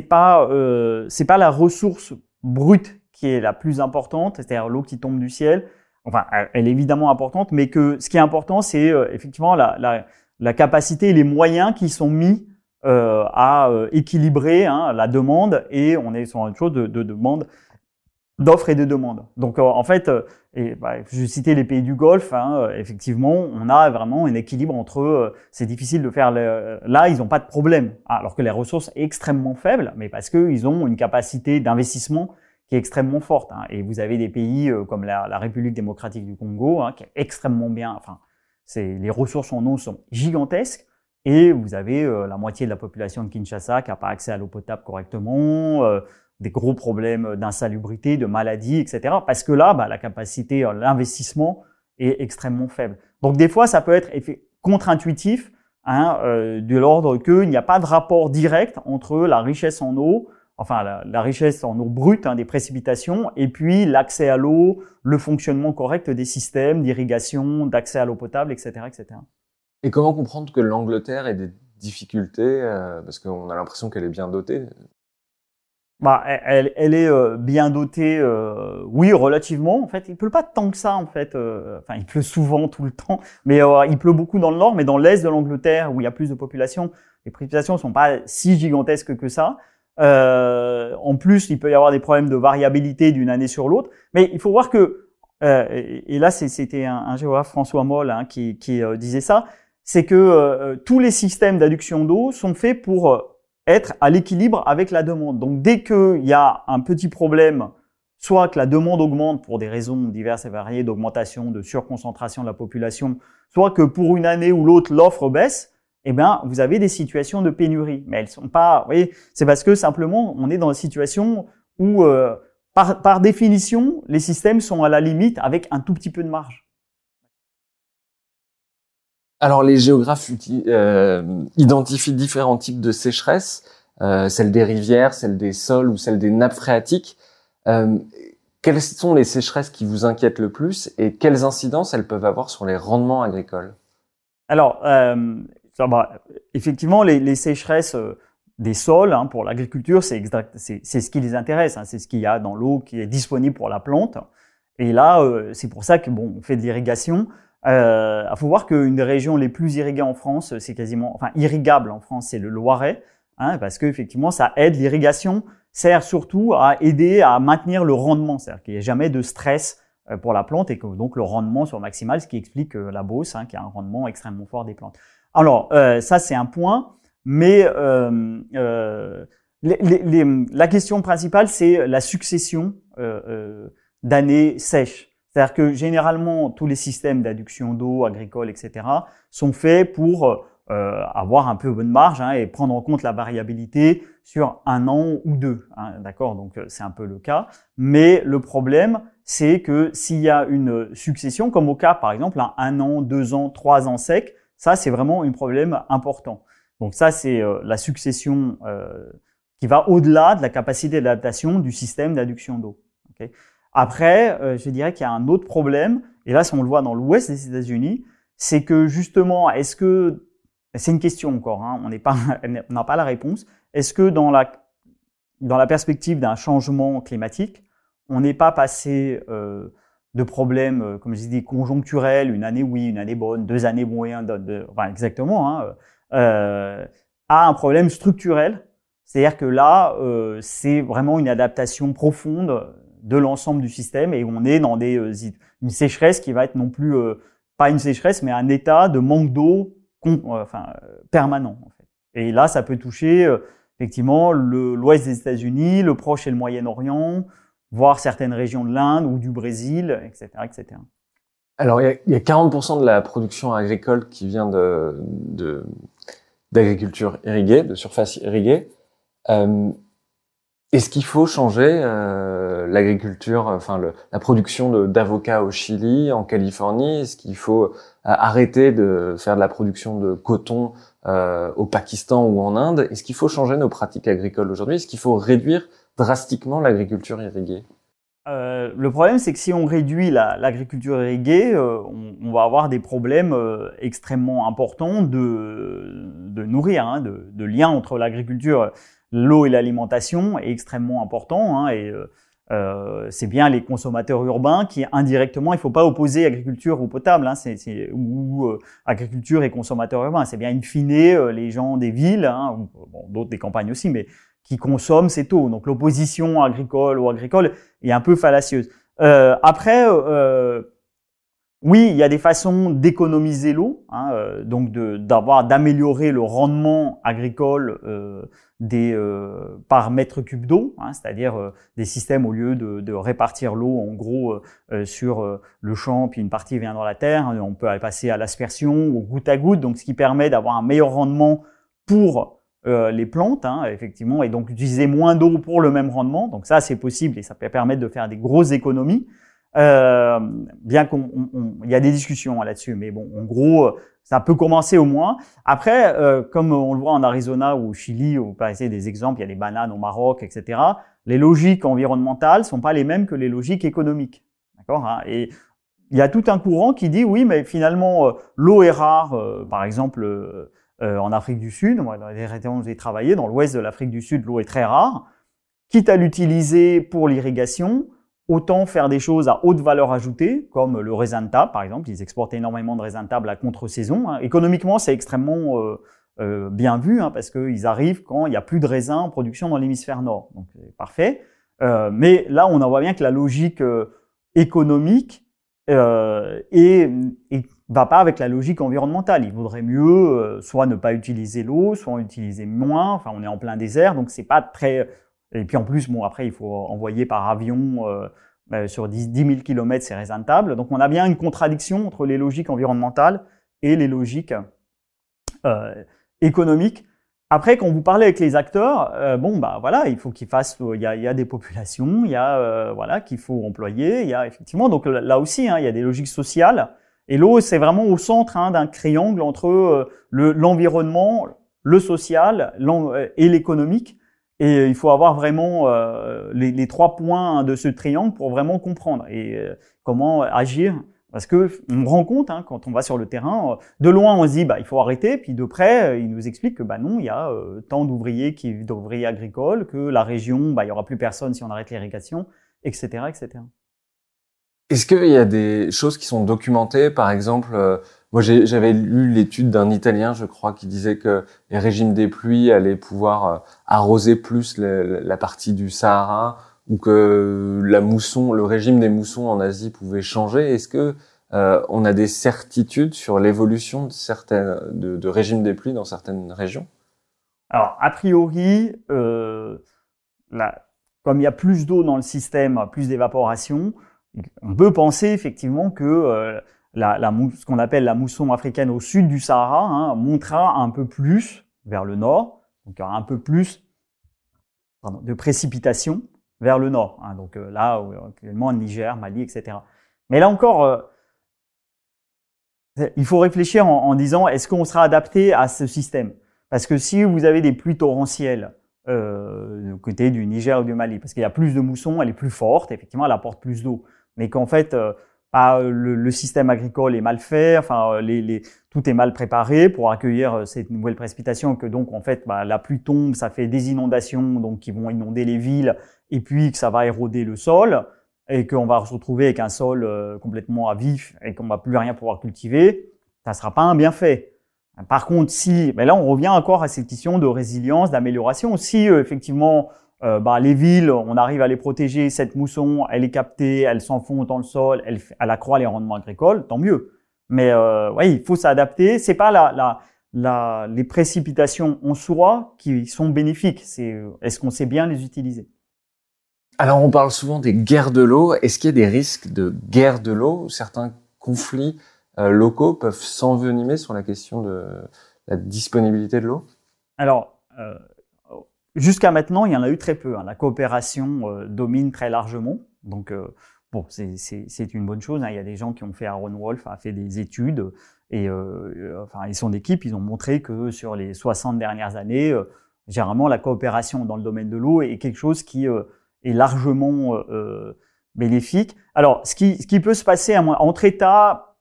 pas euh, pas la ressource brute qui est la plus importante, c'est-à-dire l'eau qui tombe du ciel. Enfin, elle est évidemment importante, mais que ce qui est important, c'est euh, effectivement la, capacité et les moyens qui sont mis euh, à euh, équilibrer hein, la demande et on est sur une chose de, de demande d'offres et de demandes. Donc en fait, et bah, je citais les pays du Golfe, hein, effectivement, on a vraiment un équilibre entre. C'est difficile de faire là, ils n'ont pas de problème, alors que les ressources sont extrêmement faibles, mais parce qu'ils ont une capacité d'investissement qui est extrêmement forte. Hein. Et vous avez des pays euh, comme la, la, République démocratique du Congo, hein, qui est extrêmement bien. Enfin, c'est les ressources en eau sont gigantesques. Et vous avez euh, la moitié de la population de Kinshasa qui n'a pas accès à l'eau potable correctement des gros problèmes d'insalubrité, de maladie, etc. Parce que là, bah, la capacité, euh, l'investissement est extrêmement faible. Donc des fois, ça peut être contre-intuitif, hein, euh, de l'ordre qu'il n'y a pas de rapport direct entre la richesse en eau, enfin la, richesse en eau brute hein, des précipitations, et puis l'accès à l'eau, le fonctionnement correct des systèmes d'irrigation, d'accès à l'eau potable, etc., etc. Et comment comprendre que l'Angleterre ait des difficultés parce qu'on a l'impression qu'elle est bien dotée? Bah, elle, elle est euh, bien dotée, euh, oui, relativement. En fait, il pleut pas tant que ça, en fait. Euh, enfin, il pleut souvent, tout le temps. Mais il pleut beaucoup dans le nord, mais dans l'est de l'Angleterre, où il y a plus de population, les précipitations sont pas si gigantesques que ça. En plus, il peut y avoir des problèmes de variabilité d'une année sur l'autre. Mais il faut voir que, et, là, c'était un, un, géographe, François Moll, hein, qui, qui disait ça, c'est que tous les systèmes d'adduction d'eau sont faits pour être à l'équilibre avec la demande. Donc dès qu'il y a un petit problème, soit que la demande augmente pour des raisons diverses et variées d'augmentation, de surconcentration de la population, soit que pour une année ou l'autre l'offre baisse, eh bien vous avez des situations de pénurie. Mais elles sont pas, vous voyez, c'est parce que simplement on est dans une situation où euh, par, par définition les systèmes sont à la limite avec un tout petit peu de marge. Alors les géographes euh, identifient différents types de sécheresse, euh, celle des rivières, celle des sols ou celle des nappes phréatiques. Euh, quelles sont les sécheresses qui vous inquiètent le plus et quelles incidences elles peuvent avoir sur les rendements agricoles? Alors, euh, ça effectivement, les, les sécheresses euh, des sols hein, pour l'agriculture, c'est ce qui les intéresse, hein, c'est ce qu'il y a dans l'eau qui est disponible pour la plante. Et là, euh, c'est pour ça que bon, on fait de l'irrigation. Euh, il faut voir qu'une des régions les plus irriguées en France, c'est quasiment, enfin irrigable en France, c'est le Loiret, hein, parce qu'effectivement, ça aide l'irrigation, sert surtout à aider à maintenir le rendement, c'est-à-dire qu'il n'y ait jamais de stress euh, pour la plante et que donc le rendement soit maximal, ce qui explique euh, la Beauce, hein, qui a un rendement extrêmement fort des plantes. Alors euh, ça c'est un point, mais euh, euh, la question principale c'est la succession d'années sèches. C'est-à-dire que généralement, tous les systèmes d'adduction d'eau, agricole, etc., sont faits pour avoir un peu bonne marge hein, et prendre en compte la variabilité sur un an ou deux. Hein, D'accord? Donc c'est un peu le cas. Mais le problème, c'est que s'il y a une succession, comme au cas par exemple, un an, deux ans, trois ans secs, ça c'est vraiment un problème important. Donc ça c'est euh, la succession euh, qui va au-delà de la capacité d'adaptation du système d'adduction d'eau. Okay après, euh, je dirais qu'il y a un autre problème, et là, si on le voit dans l'ouest des États-Unis, c'est que justement, est-ce que, c'est une question encore, hein, on n'est pas, n'a pas la réponse, est-ce que dans la, dans la perspective d'un changement climatique, on n'est pas passé euh, de problèmes, euh, comme je dis, conjoncturels, une année oui, une année bonne, deux années moyennes, de, enfin exactement, hein, euh, à un problème structurel, c'est-à-dire que là, euh, c'est vraiment une adaptation profonde de l'ensemble du système et on est dans des, euh, une sécheresse qui va être non plus euh, pas une sécheresse mais un état de manque d'eau euh, enfin, permanent. En fait. Et là, ça peut toucher effectivement l'ouest des États-Unis, le Proche et le Moyen-Orient, voire certaines régions de l'Inde ou du Brésil, etc., etc. Alors, il y a, 40% de la production agricole qui vient de d'agriculture irriguée, de surface irriguée. Est-ce qu'il faut changer euh, l'agriculture, enfin la production d'avocats au Chili, en Californie? Est-ce qu'il faut euh, arrêter de faire de la production de coton euh, au Pakistan ou en Inde? Est-ce qu'il faut changer nos pratiques agricoles aujourd'hui? Est-ce qu'il faut réduire drastiquement l'agriculture irriguée euh, le problème, c'est que si on réduit l'agriculture irriguée, euh, on, va avoir des problèmes euh, extrêmement importants de, de nourrir, hein, de, lien entre l'agriculture l'eau et l'alimentation est extrêmement important hein, et c'est bien les consommateurs urbains qui indirectement, il ne faut pas opposer agriculture ou potable, hein, ou agriculture et consommateurs urbains. C'est bien in fine les gens des villes, hein, ou d'autres des campagnes aussi, mais qui consomment cette eau. Donc l'opposition agricole ou agricole est un peu fallacieuse. Euh, après, oui, il y a des façons d'économiser l'eau, hein, euh, donc d'avoir d'améliorer le rendement agricole euh, des euh, par mètre cube d'eau, hein, c'est-à-dire euh, des systèmes au lieu de, de répartir l'eau en gros sur le champ puis une partie vient dans la terre, hein, on peut passer à l'aspersion ou goutte à goutte, donc ce qui permet d'avoir un meilleur rendement pour les plantes, hein, effectivement, et donc utiliser moins d'eau pour le même rendement. Donc ça, c'est possible et ça peut permettre de faire des grosses économies. Euh, bien qu'on y a des discussions là-dessus, mais bon, en gros, ça peut commencer au moins. Après, euh, comme on le voit en Arizona ou au Chili, ou par essayer des exemples, il y a des bananes au Maroc, etc. Les logiques environnementales sont pas les mêmes que les logiques économiques, d'accord hein Et il y a tout un courant qui dit oui, mais finalement, euh, l'eau est rare, euh, par exemple en Afrique du Sud, moi, dans les régions où j'ai travaillé, dans l'ouest de l'Afrique du Sud, l'eau est très rare. Quitte à l'utiliser pour l'irrigation, autant faire des choses à haute valeur ajoutée, comme le raisin de table, par exemple. Ils exportent énormément de raisin de table à contre-saison. Hein. Économiquement, c'est extrêmement euh, euh, bien vu, hein, parce qu'ils arrivent quand il n'y a plus de raisin en production dans l'hémisphère nord. Donc, c'est parfait. Euh, mais là, on en voit bien que la logique économique et, va pas avec la logique environnementale. Il vaudrait mieux soit ne pas utiliser l'eau, soit en utiliser moins. Enfin, on est en plein désert, donc c'est pas très et puis en plus, bon, après, il faut envoyer par avion euh, sur 10, 10 000 km, c'est raisonnable. Donc on a bien une contradiction entre les logiques environnementales et les logiques euh, économiques. Après, quand vous parlez avec les acteurs, euh, bon, bah voilà, il faut qu'ils fassent, il y a, des populations, il y a euh, voilà qu'il faut employer, il y a effectivement, donc là aussi, hein, il y a des logiques sociales. Et l'eau, c'est vraiment au centre hein, d'un triangle entre euh, l'environnement, le, social et l'économique. Et euh, il faut avoir vraiment euh, les, trois points de ce triangle pour vraiment comprendre et euh, comment agir. Parce que on rend compte hein, quand on va sur le terrain, de loin on se dit bah il faut arrêter, puis de près il nous explique que bah non il y a tant d'ouvriers qui d'ouvriers agricoles que la région bah il y aura plus personne si on arrête l'irrigation, etc etc. Est-ce qu'il y a des choses qui sont documentées, par exemple moi, j'avais lu l'étude d'un Italien, je crois, qui disait que les régimes des pluies allaient pouvoir euh, arroser plus la partie du Sahara, ou que la mousson, le régime des moussons en Asie pouvait changer. Est-ce que euh, on a des certitudes sur l'évolution de certains de, de régimes des pluies dans certaines régions? Alors, a priori, euh, comme il y a plus d'eau dans le système, plus d'évaporation, on peut penser effectivement que euh, ce qu'on appelle la mousson africaine au sud du Sahara hein, montera un peu plus vers le nord, donc il y aura un peu plus de précipitations vers le nord. Hein, donc euh, là, actuellement, Niger, Mali, etc. Mais là encore, euh, il faut réfléchir en, en disant est-ce qu'on sera adapté à ce système? Parce que si vous avez des pluies torrentielles euh, du côté du Niger ou du Mali, parce qu'il y a plus de mousson, elle est plus forte, effectivement, elle apporte plus d'eau, mais qu'en fait euh, ah, le, système agricole est mal fait, enfin euh, les, tout est mal préparé pour accueillir euh, cette nouvelle précipitation, que donc en fait bah, la pluie tombe, ça fait des inondations donc qui vont inonder les villes et puis que ça va éroder le sol et qu'on va se retrouver avec un sol euh, complètement à vif et qu'on va plus rien pouvoir cultiver, ça sera pas un bienfait. Par contre, si, mais là on revient encore à cette question de résilience, d'amélioration. Si effectivement euh, bah, les villes, on arrive à les protéger, cette mousson, elle est captée, elle s'enfonce dans le sol, elle, elle accroît les rendements agricoles, tant mieux. Mais euh, oui, il faut s'adapter. C'est pas la, la, la, les précipitations en soi qui sont bénéfiques. C'est est-ce qu'on sait bien les utiliser? Alors, on parle souvent des guerres de l'eau. Est-ce qu'il y a des risques de guerre de l'eau? Certains conflits euh, locaux peuvent s'envenimer sur la question de la disponibilité de l'eau? Alors, euh, Jusqu'à maintenant, il y en a eu très peu. Hein. La coopération euh, domine très largement. Donc, euh, bon, c'est une bonne chose. Hein. Il y a des gens qui ont fait, Aaron Wolf a fait des études et, euh, enfin, et son équipe, ils ont montré que sur les 60 dernières années, généralement, la coopération dans le domaine de l'eau est quelque chose qui est largement bénéfique. Alors, ce qui, ce qui peut se passer entre États,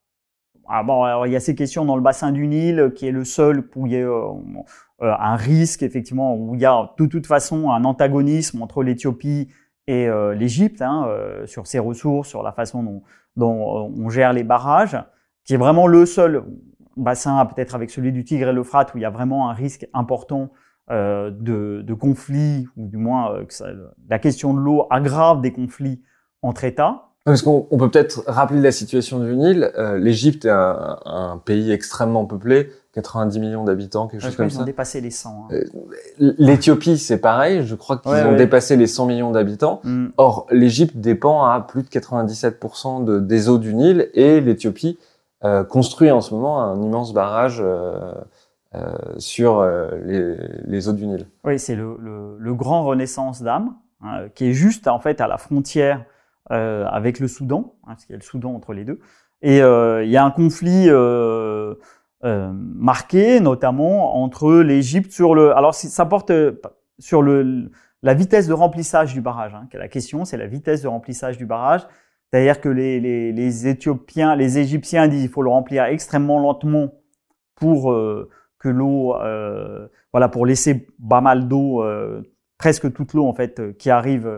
ah bon, alors il y a ces questions dans le bassin du Nil, qui est le seul où il y a euh, euh, un risque, effectivement, où il y a de toute façon un antagonisme entre l'Éthiopie et euh, l'Égypte hein, sur ses ressources, sur la façon dont, dont, on gère les barrages, qui est vraiment le seul bassin, peut-être avec celui du Tigre et l'Euphrate, où il y a vraiment un risque important de, de conflit, ou du moins que la question de l'eau aggrave des conflits entre États. Parce qu'on peut peut-être rappeler la situation du Nil. Euh, L'Égypte est un, pays extrêmement peuplé, 90 millions d'habitants, quelque chose comme ils ça. Ils ont dépassé les 100. Hein. Euh, L'Éthiopie, c'est pareil. Je crois qu'ils ont dépassé les 100 millions d'habitants. Mm. Or, l'Égypte dépend à plus de 97% de, des eaux du Nil et l'Éthiopie euh, construit en ce moment un immense barrage euh, euh sur les, les, eaux du Nil. Oui, c'est le, le, le, grand Renaissance d'âme, hein, qui est juste en fait à la frontière avec le Soudan, hein, parce qu'il y a le Soudan entre les deux. Et il y a un conflit euh, euh marqué, notamment entre l'Égypte sur le. Alors ça porte sur le la vitesse de remplissage du barrage. Hein, la question, c'est la vitesse de remplissage du barrage. C'est-à-dire que les, les, les, Éthiopiens, les Égyptiens disent qu'il faut le remplir extrêmement lentement pour que l'eau, voilà, pour laisser pas mal d'eau, presque toute l'eau en fait qui arrive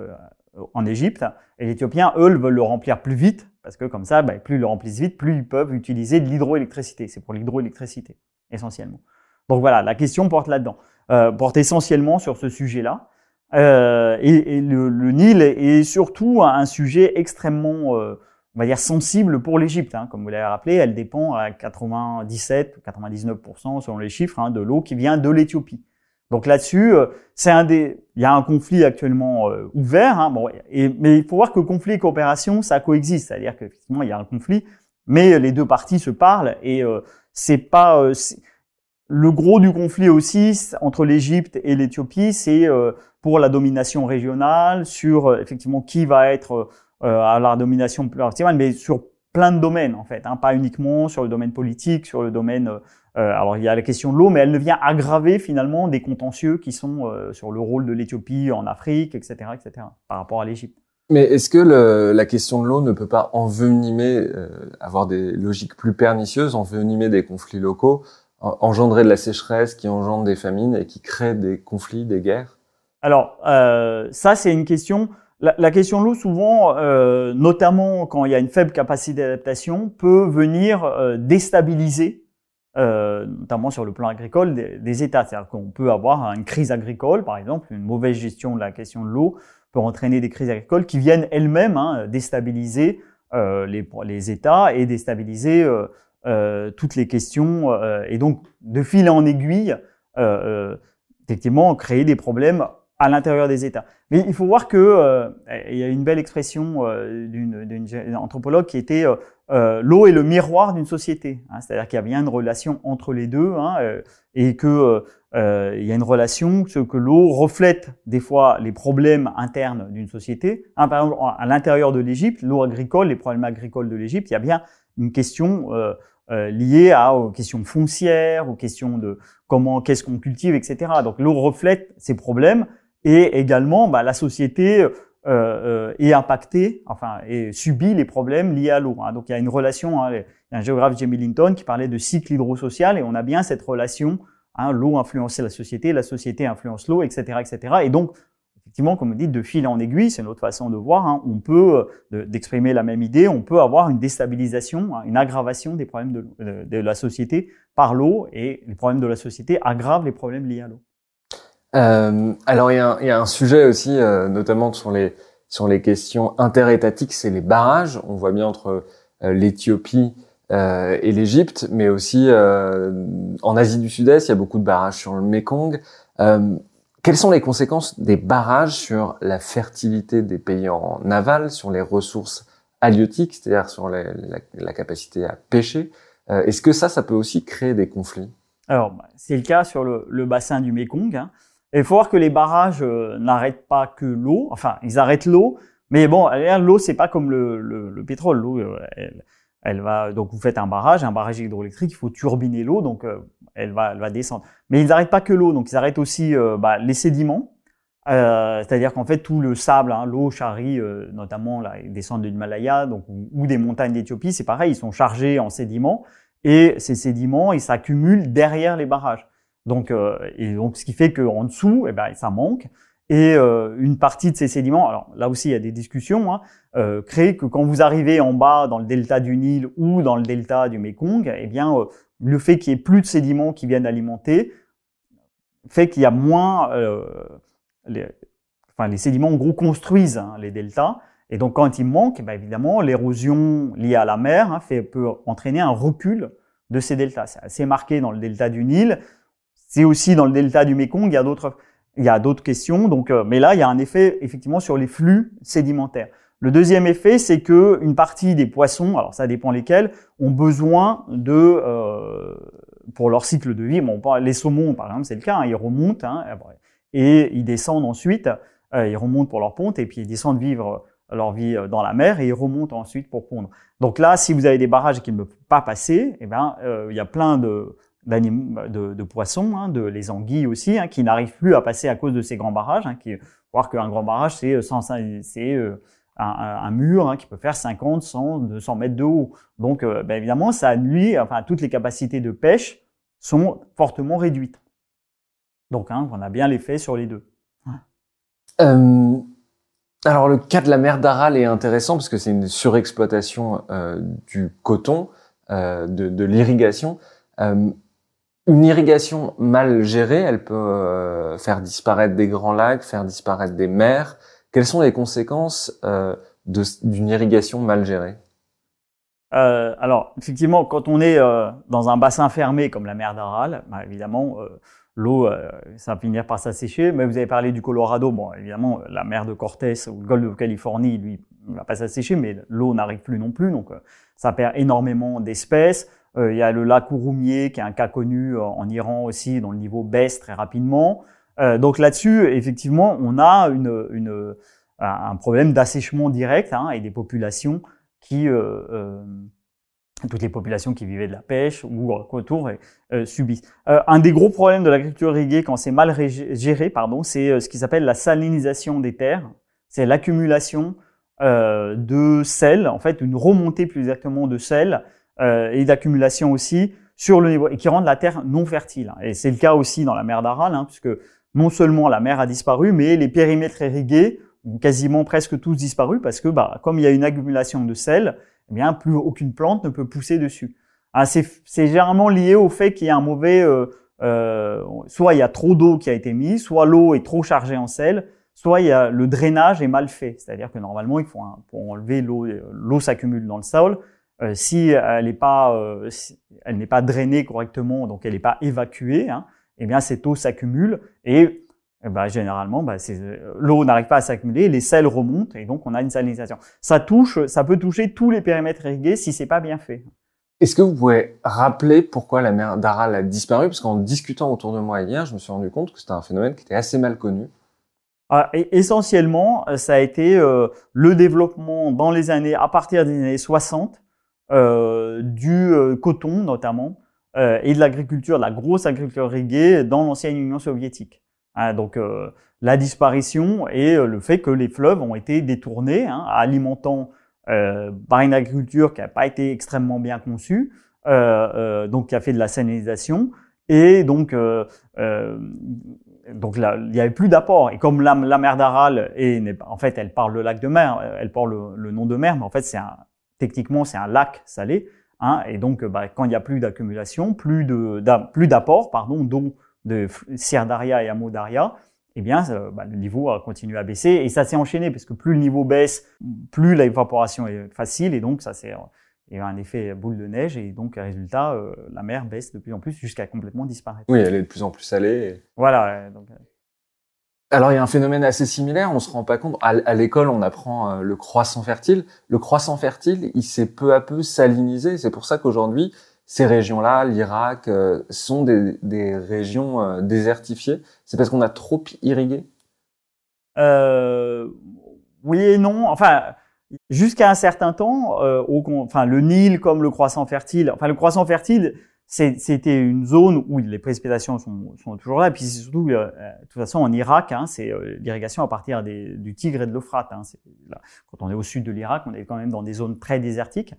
en Égypte. Et les Éthiopiens, eux, veulent le remplir plus vite parce que comme ça, bah, plus ils le remplissent vite, plus ils peuvent utiliser de l'hydroélectricité. C'est pour l'hydroélectricité essentiellement. Donc voilà, la question porte là-dedans, porte essentiellement sur ce sujet-là. Euh, et, le, Nil est surtout un sujet extrêmement, euh, on va dire, sensible pour l'Égypte. Hein. Comme vous l'avez rappelé, elle dépend à 97 ou 99% selon les chiffres hein, de l'eau qui vient de l'Éthiopie. Donc là-dessus, euh, c'est un des, il y a un conflit actuellement euh, ouvert. Hein, bon, et, mais il faut voir que conflit et coopération, ça coexiste. C'est-à-dire qu'effectivement, il y a un conflit, mais les deux parties se parlent et c'est pas le gros du conflit aussi entre l'Égypte et l'Éthiopie, c'est euh, pour la domination régionale, sur euh, effectivement qui va être euh, à la domination maximale, mais sur plein de domaines en fait, hein, pas uniquement sur le domaine politique, sur le domaine. alors il y a la question de l'eau, mais elle ne vient aggraver finalement des contentieux qui sont sur le rôle de l'Éthiopie en Afrique, etc., etc., par rapport à l'Égypte. Mais est-ce que le, la question de l'eau ne peut pas envenimer, avoir des logiques plus pernicieuses, envenimer des conflits locaux engendrer de la sécheresse, qui engendre des famines et qui crée des conflits, des guerres? Alors, euh, ça, c'est une question. La, la question de l'eau, souvent, euh, notamment quand il y a une faible capacité d'adaptation, peut venir euh, déstabiliser, euh, notamment sur le plan agricole, des, des États. C'est-à-dire qu'on peut avoir une crise agricole, par exemple, une mauvaise gestion de la question de l'eau peut entraîner des crises agricoles qui viennent elles-mêmes hein, déstabiliser euh, les, les, États et déstabiliser euh, toutes les questions euh, et donc de fil en aiguille, euh, effectivement, créer des problèmes à l'intérieur des États. Mais il faut voir que il y a une belle expression d'une anthropologue qui était l'eau est le miroir d'une société. Hein, C'est-à-dire qu'il y a bien une relation entre les deux hein, et que il y a une relation, que l'eau reflète des fois les problèmes internes d'une société. Hein, par exemple, à l'intérieur de l'Égypte, l'eau agricole, les problèmes agricoles de l'Égypte, il y a bien une question euh, euh, liées à, aux questions foncières, aux questions de comment, qu'est-ce qu'on cultive, etc. Donc l'eau reflète ces problèmes et également bah, la société euh, euh, est impactée, enfin, et subit les problèmes liés à l'eau. Hein. Donc il y a une relation, hein, il y a un géographe Jamie Linton qui parlait de cycle hydrosocial et on a bien cette relation, hein, l'eau influence la société, la société influence l'eau, etc., etc. Et donc effectivement, comme vous dites, de fil en aiguille, c'est une autre façon de voir. Hein. On peut, euh, d'exprimer la même idée, on peut avoir une déstabilisation, hein, une aggravation des problèmes de, la société par l'eau, et les problèmes de la société aggravent les problèmes liés à l'eau. Euh, alors, il y, a un, il y, a un sujet aussi, euh, notamment sur les sur les questions interétatiques, c'est les barrages. On voit bien entre euh, l'Éthiopie euh, et l'Égypte, mais aussi en Asie du Sud-Est, il y a beaucoup de barrages sur le Mekong. Quelles sont les conséquences des barrages sur la fertilité des pays en aval, sur les ressources halieutiques, c'est-à-dire sur la, la, capacité à pêcher? Euh, Est-ce que ça, ça peut aussi créer des conflits? Alors, c'est le cas sur le, le bassin du Mekong. Hein. Il faut voir que les barrages euh, n'arrêtent pas que l'eau. Enfin, ils arrêtent l'eau, mais bon, l'eau, c'est pas comme le, le, le pétrole. L'eau, euh, elle, elle va donc vous faites un barrage, un barrage hydroélectrique, il faut turbiner l'eau, donc elle va, elle va descendre. Mais ils n'arrêtent pas que l'eau, donc ils arrêtent aussi euh, bah, les sédiments. Euh, C'est-à-dire qu'en fait tout le sable, hein, l'eau charrie, euh, notamment là, ils descendent de l'Himalaya, donc ou, des montagnes d'Éthiopie, c'est pareil, ils sont chargés en sédiments et ces sédiments ils s'accumulent derrière les barrages. Donc euh, et donc ce qui fait qu'en dessous, eh ben ça manque. Et euh, une partie de ces sédiments, alors là aussi il y a des discussions, hein, euh, créent que quand vous arrivez en bas dans le delta du Nil ou dans le delta du Mekong, eh bien le fait qu'il y ait plus de sédiments qui viennent alimenter fait qu'il y a moins, euh, les, enfin les sédiments en gros construisent hein, les deltas, et donc quand il manque, eh évidemment l'érosion liée à la mer hein, fait, peut entraîner un recul de ces deltas. C'est assez marqué dans le delta du Nil, c'est aussi dans le delta du Mekong, il y a d'autres il y a d'autres questions, donc, euh, mais là il y a un effet effectivement sur les flux sédimentaires. Le deuxième effet, c'est que une partie des poissons, alors ça dépend lesquels, ont besoin de euh, pour leur cycle de vie. Bon, les saumons, par exemple, c'est le cas, hein, ils remontent hein, et ils descendent ensuite. Euh, ils remontent pour leur ponte et puis ils descendent vivre leur vie euh, dans la mer et ils remontent ensuite pour pondre. Donc là, si vous avez des barrages qui ne peuvent pas passer, eh ben euh, il y a plein de de, de, poissons, hein, de les anguilles aussi, hein, qui n'arrivent plus à passer à cause de ces grands barrages. Hein, qui, voir qu'un grand barrage, c'est c'est un, mur hein, qui peut faire 50, 100, 200 mètres de haut. Donc, euh, ben évidemment, ça nuit, enfin, toutes les capacités de pêche sont fortement réduites. Donc, hein, on a bien l'effet sur les deux. Euh, alors, le cas de la mer d'Aral est intéressant parce que c'est une surexploitation euh, du coton, euh, de l'irrigation. Une irrigation mal gérée, elle peut euh, faire disparaître des grands lacs, faire disparaître des mers. Quelles sont les conséquences euh, d'une irrigation mal gérée? Euh, alors, effectivement, quand on est euh, dans un bassin fermé comme la mer d'Aral, bah, évidemment, l'eau, ça va finir par s'assécher. Mais vous avez parlé du Colorado. Bon, évidemment, la mer de Cortés ou le golfe de Californie, lui, ne va pas s'assécher, mais l'eau n'arrive plus non plus. Donc, ça perd énormément d'espèces. Il y a le lac Ouroumier, qui est un cas connu en Iran aussi, dont le niveau baisse très rapidement. donc là-dessus, effectivement, on a une, une un problème d'assèchement direct hein, et des populations qui euh, euh, toutes les populations qui vivaient de la pêche ou autour euh, subissent. Euh, un des gros problèmes de l'agriculture irriguée quand c'est mal géré, pardon, c'est euh, ce qui s'appelle la salinisation des terres. C'est l'accumulation euh, de sel, en fait, une remontée plus exactement de sel et d'accumulation aussi sur le niveau et qui rend la terre non fertile. Et c'est le cas aussi dans la mer d'Aral, hein, puisque non seulement la mer a disparu, mais les périmètres irrigués quasiment presque tous disparu parce que bah, comme il y a une accumulation de sel, eh bien plus aucune plante ne peut pousser dessus. Ah, c'est généralement lié au fait qu'il y a un mauvais, euh, euh, soit il y a trop d'eau qui a été mise, soit l'eau est trop chargée en sel, soit il y a le drainage est mal fait. C'est-à-dire que normalement, il faut pour enlever l'eau, l'eau s'accumule dans le sol. Euh, si elle n'est pas, euh, elle n'est pas drainée correctement, donc elle n'est pas évacuée, hein, eh bien cette eau s'accumule et eh ben, généralement, bah, euh, l'eau n'arrive pas à s'accumuler, les sels remontent et donc on a une salinisation. Ça touche, ça peut toucher tous les périmètres irrigués si c'est pas bien fait. Est-ce que vous pouvez rappeler pourquoi la mer d'Aral a disparu? Parce qu'en discutant autour de moi hier, je me suis rendu compte que c'était un phénomène qui était assez mal connu. Ah, essentiellement, ça a été euh, le développement dans les années, à partir des années 60, euh, du coton notamment, et de l'agriculture, de la grosse agriculture irriguée dans l'ancienne Union soviétique. Hein, donc euh, la disparition et euh, le fait que les fleuves ont été détournés, hein, alimentant euh, par une agriculture qui n'a pas été extrêmement bien conçue, donc qui a fait de la salinisation, et donc donc il n'y avait plus d'apport. Et comme la, mer d'Aral est, en fait, elle parle le lac de mer, elle parle le, nom de mer, mais en fait, c'est un, techniquement, c'est un lac salé. Hein, et donc, bah, quand il n'y a plus d'accumulation, plus d'apport, pardon, dont de Daria et Amodaria, eh bien, bah, le niveau a continué à baisser et ça s'est enchaîné parce que plus le niveau baisse, plus l'évaporation est facile et donc ça c'est il y a un effet boule de neige et donc résultat euh, la mer baisse de plus en plus jusqu'à complètement disparaître. Oui, elle est de plus en plus salée. Voilà. Donc... Alors il y a un phénomène assez similaire, on se rend pas compte. À, l'école, on apprend euh, le croissant fertile. Le croissant fertile, il s'est peu à peu salinisé. C'est pour ça qu'aujourd'hui, ces régions-là, l'Irak, euh, sont des, régions euh, désertifiées C'est parce qu'on a trop irrigué Oui et non. Enfin, jusqu'à un certain temps, enfin, le Nil comme le croissant fertile. Enfin, le croissant fertile, c'était une zone où les précipitations sont, sont toujours là. Et puis surtout, de toute façon, en Irak, hein, c'est l'irrigation à partir des, du Tigre et de l'Euphrate. Hein, quand on est au sud de l'Irak, on est quand même dans des zones très désertiques.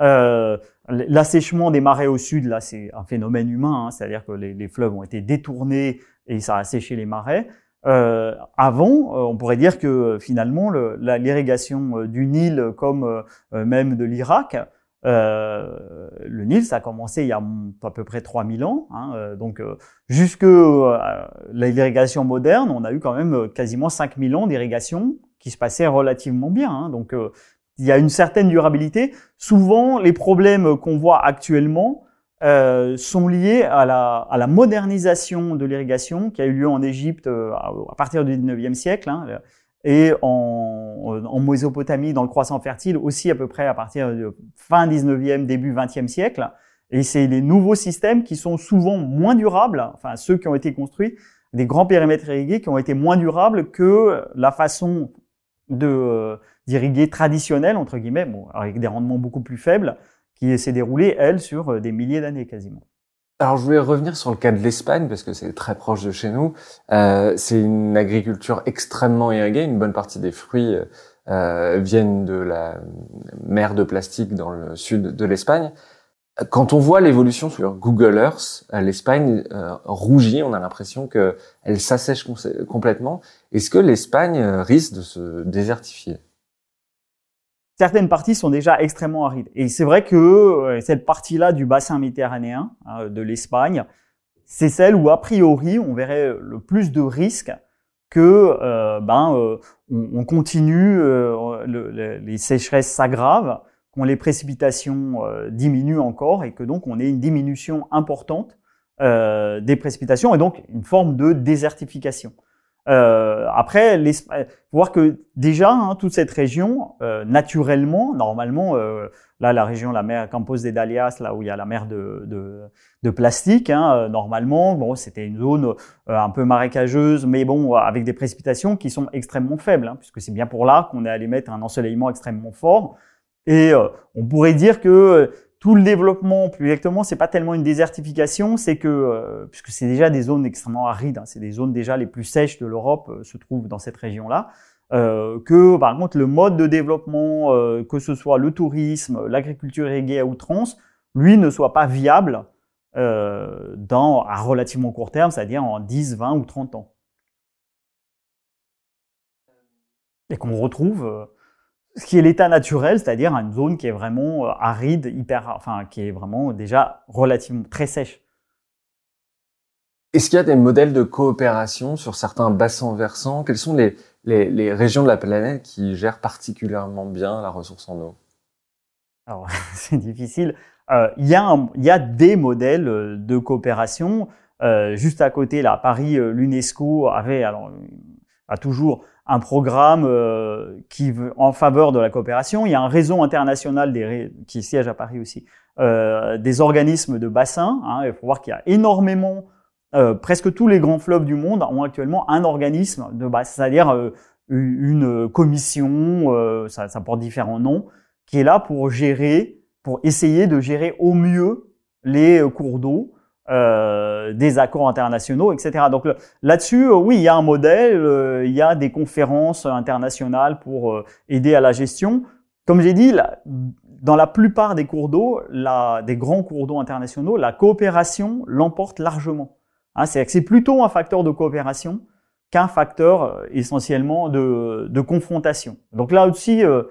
Euh, L'assèchement des marais au sud, là, c'est un phénomène humain, hein, c'est-à-dire que les, les, fleuves ont été détournés et ça a séché les marais. Euh, avant, euh, on pourrait dire que finalement, l'irrigation euh, du Nil, comme euh, même de l'Irak, le Nil, ça a commencé il y a à peu près 3000 ans. Hein, donc, jusque l'irrigation moderne, on a eu quand même quasiment 5000 ans d'irrigation qui se passait relativement bien. Hein, donc, il y a une certaine durabilité. Souvent, les problèmes qu'on voit actuellement euh, sont liés à la, à la, modernisation de l'irrigation qui a eu lieu en Égypte euh, à partir du 19e siècle hein, et en, Mésopotamie dans le croissant fertile aussi à peu près à partir de fin 19e, début 20e siècle. Et c'est les nouveaux systèmes qui sont souvent moins durables, enfin ceux qui ont été construits, des grands périmètres irrigués qui ont été moins durables que la façon euh, d'irriguer traditionnelle, entre guillemets, bon, avec des rendements beaucoup plus faibles, qui s'est déroulée, elle, sur euh, des milliers d'années quasiment. Alors je voulais revenir sur le cas de l'Espagne parce que c'est très proche de chez nous. Euh, c'est une agriculture extrêmement irriguée. Une bonne partie des fruits euh, viennent de la mer de plastique dans le sud de l'Espagne. Quand on voit l'évolution sur Google Earth, l'Espagne rougit, on a l'impression que elle s'assèche complètement. Est-ce que l'Espagne risque de se désertifier? Certaines parties sont déjà extrêmement arides. Et c'est vrai que euh, cette partie-là du bassin méditerranéen, hein, de l'Espagne, c'est celle où a priori on verrait le plus de risques que euh, ben euh, on, continue, les sécheresses s'aggravent, qu'on les précipitations diminuent encore et que donc on ait une diminution importante des précipitations et donc une forme de désertification. Euh, après, voir que déjà, hein, toute cette région, euh, naturellement, normalement, euh, là, la région, la mer Campos de Dalias, là où il y a la mer de, de, de plastique, hein, euh, normalement, bon, c'était une zone euh, un peu marécageuse, mais bon, avec des précipitations qui sont extrêmement faibles, hein, puisque c'est bien pour là qu'on est allé mettre un ensoleillement extrêmement fort. Et on pourrait dire que tout le développement, plus exactement, c'est pas tellement une désertification, c'est que euh, puisque c'est déjà des zones extrêmement arides, hein, c'est des zones déjà les plus sèches de l'Europe euh, se trouvent dans cette région-là, euh, que par contre le mode de développement, que ce soit le tourisme, l'agriculture irriguée à outrance, lui ne soit pas viable dans à relativement court terme, c'est-à-dire en 10, 20 ou 30 ans. Et qu'on retrouve ce qui est l'état naturel, c'est-à-dire une zone qui est vraiment euh, aride, hyper, enfin, qui est vraiment déjà relativement très sèche. Est-ce qu'il y a des modèles de coopération sur certains bassins versants? Quelles sont les, les, les, régions de la planète qui gèrent particulièrement bien la ressource en eau? Alors, c'est difficile. Euh, il, y a il y a des modèles euh, de coopération. Euh, juste à côté, là, Paris, euh, l'UNESCO avait alors, a toujours un programme euh, qui en faveur de la coopération. Il y a un réseau international qui siège à Paris aussi, euh, des organismes de bassin. Hein, il faut voir qu'il y a énormément, euh, presque tous les grands fleuves du monde ont actuellement un organisme de bassin, c'est-à-dire une commission, ça porte différents noms, qui est là pour gérer, pour essayer de gérer au mieux les cours d'eau euh, des accords internationaux, etc. Donc là-dessus, euh, oui, il y a un modèle, euh, il y a des conférences internationales pour aider à la gestion. Comme j'ai dit, dans la plupart des cours d'eau, des grands cours d'eau internationaux, la coopération l'emporte largement. Hein, c'est plutôt un facteur de coopération qu'un facteur essentiellement de, confrontation. Donc là aussi, euh,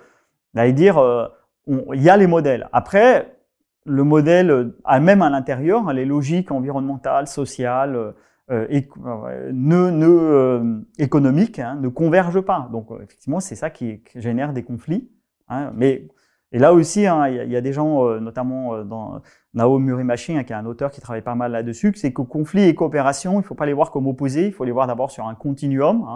dire, il y a les modèles. Après, le modèle, euh, même à l'intérieur, hein, les logiques environnementales, sociales, euh, euh, ne, économiques hein, ne convergent pas. Donc effectivement, c'est ça qui, génère des conflits. Hein. mais et là aussi, il y, a des gens, notamment dans Nao Murimachi, qui est un auteur qui travaille pas mal là-dessus, c'est que conflit et coopération, il ne faut pas les voir comme opposés, il faut les voir d'abord sur un continuum.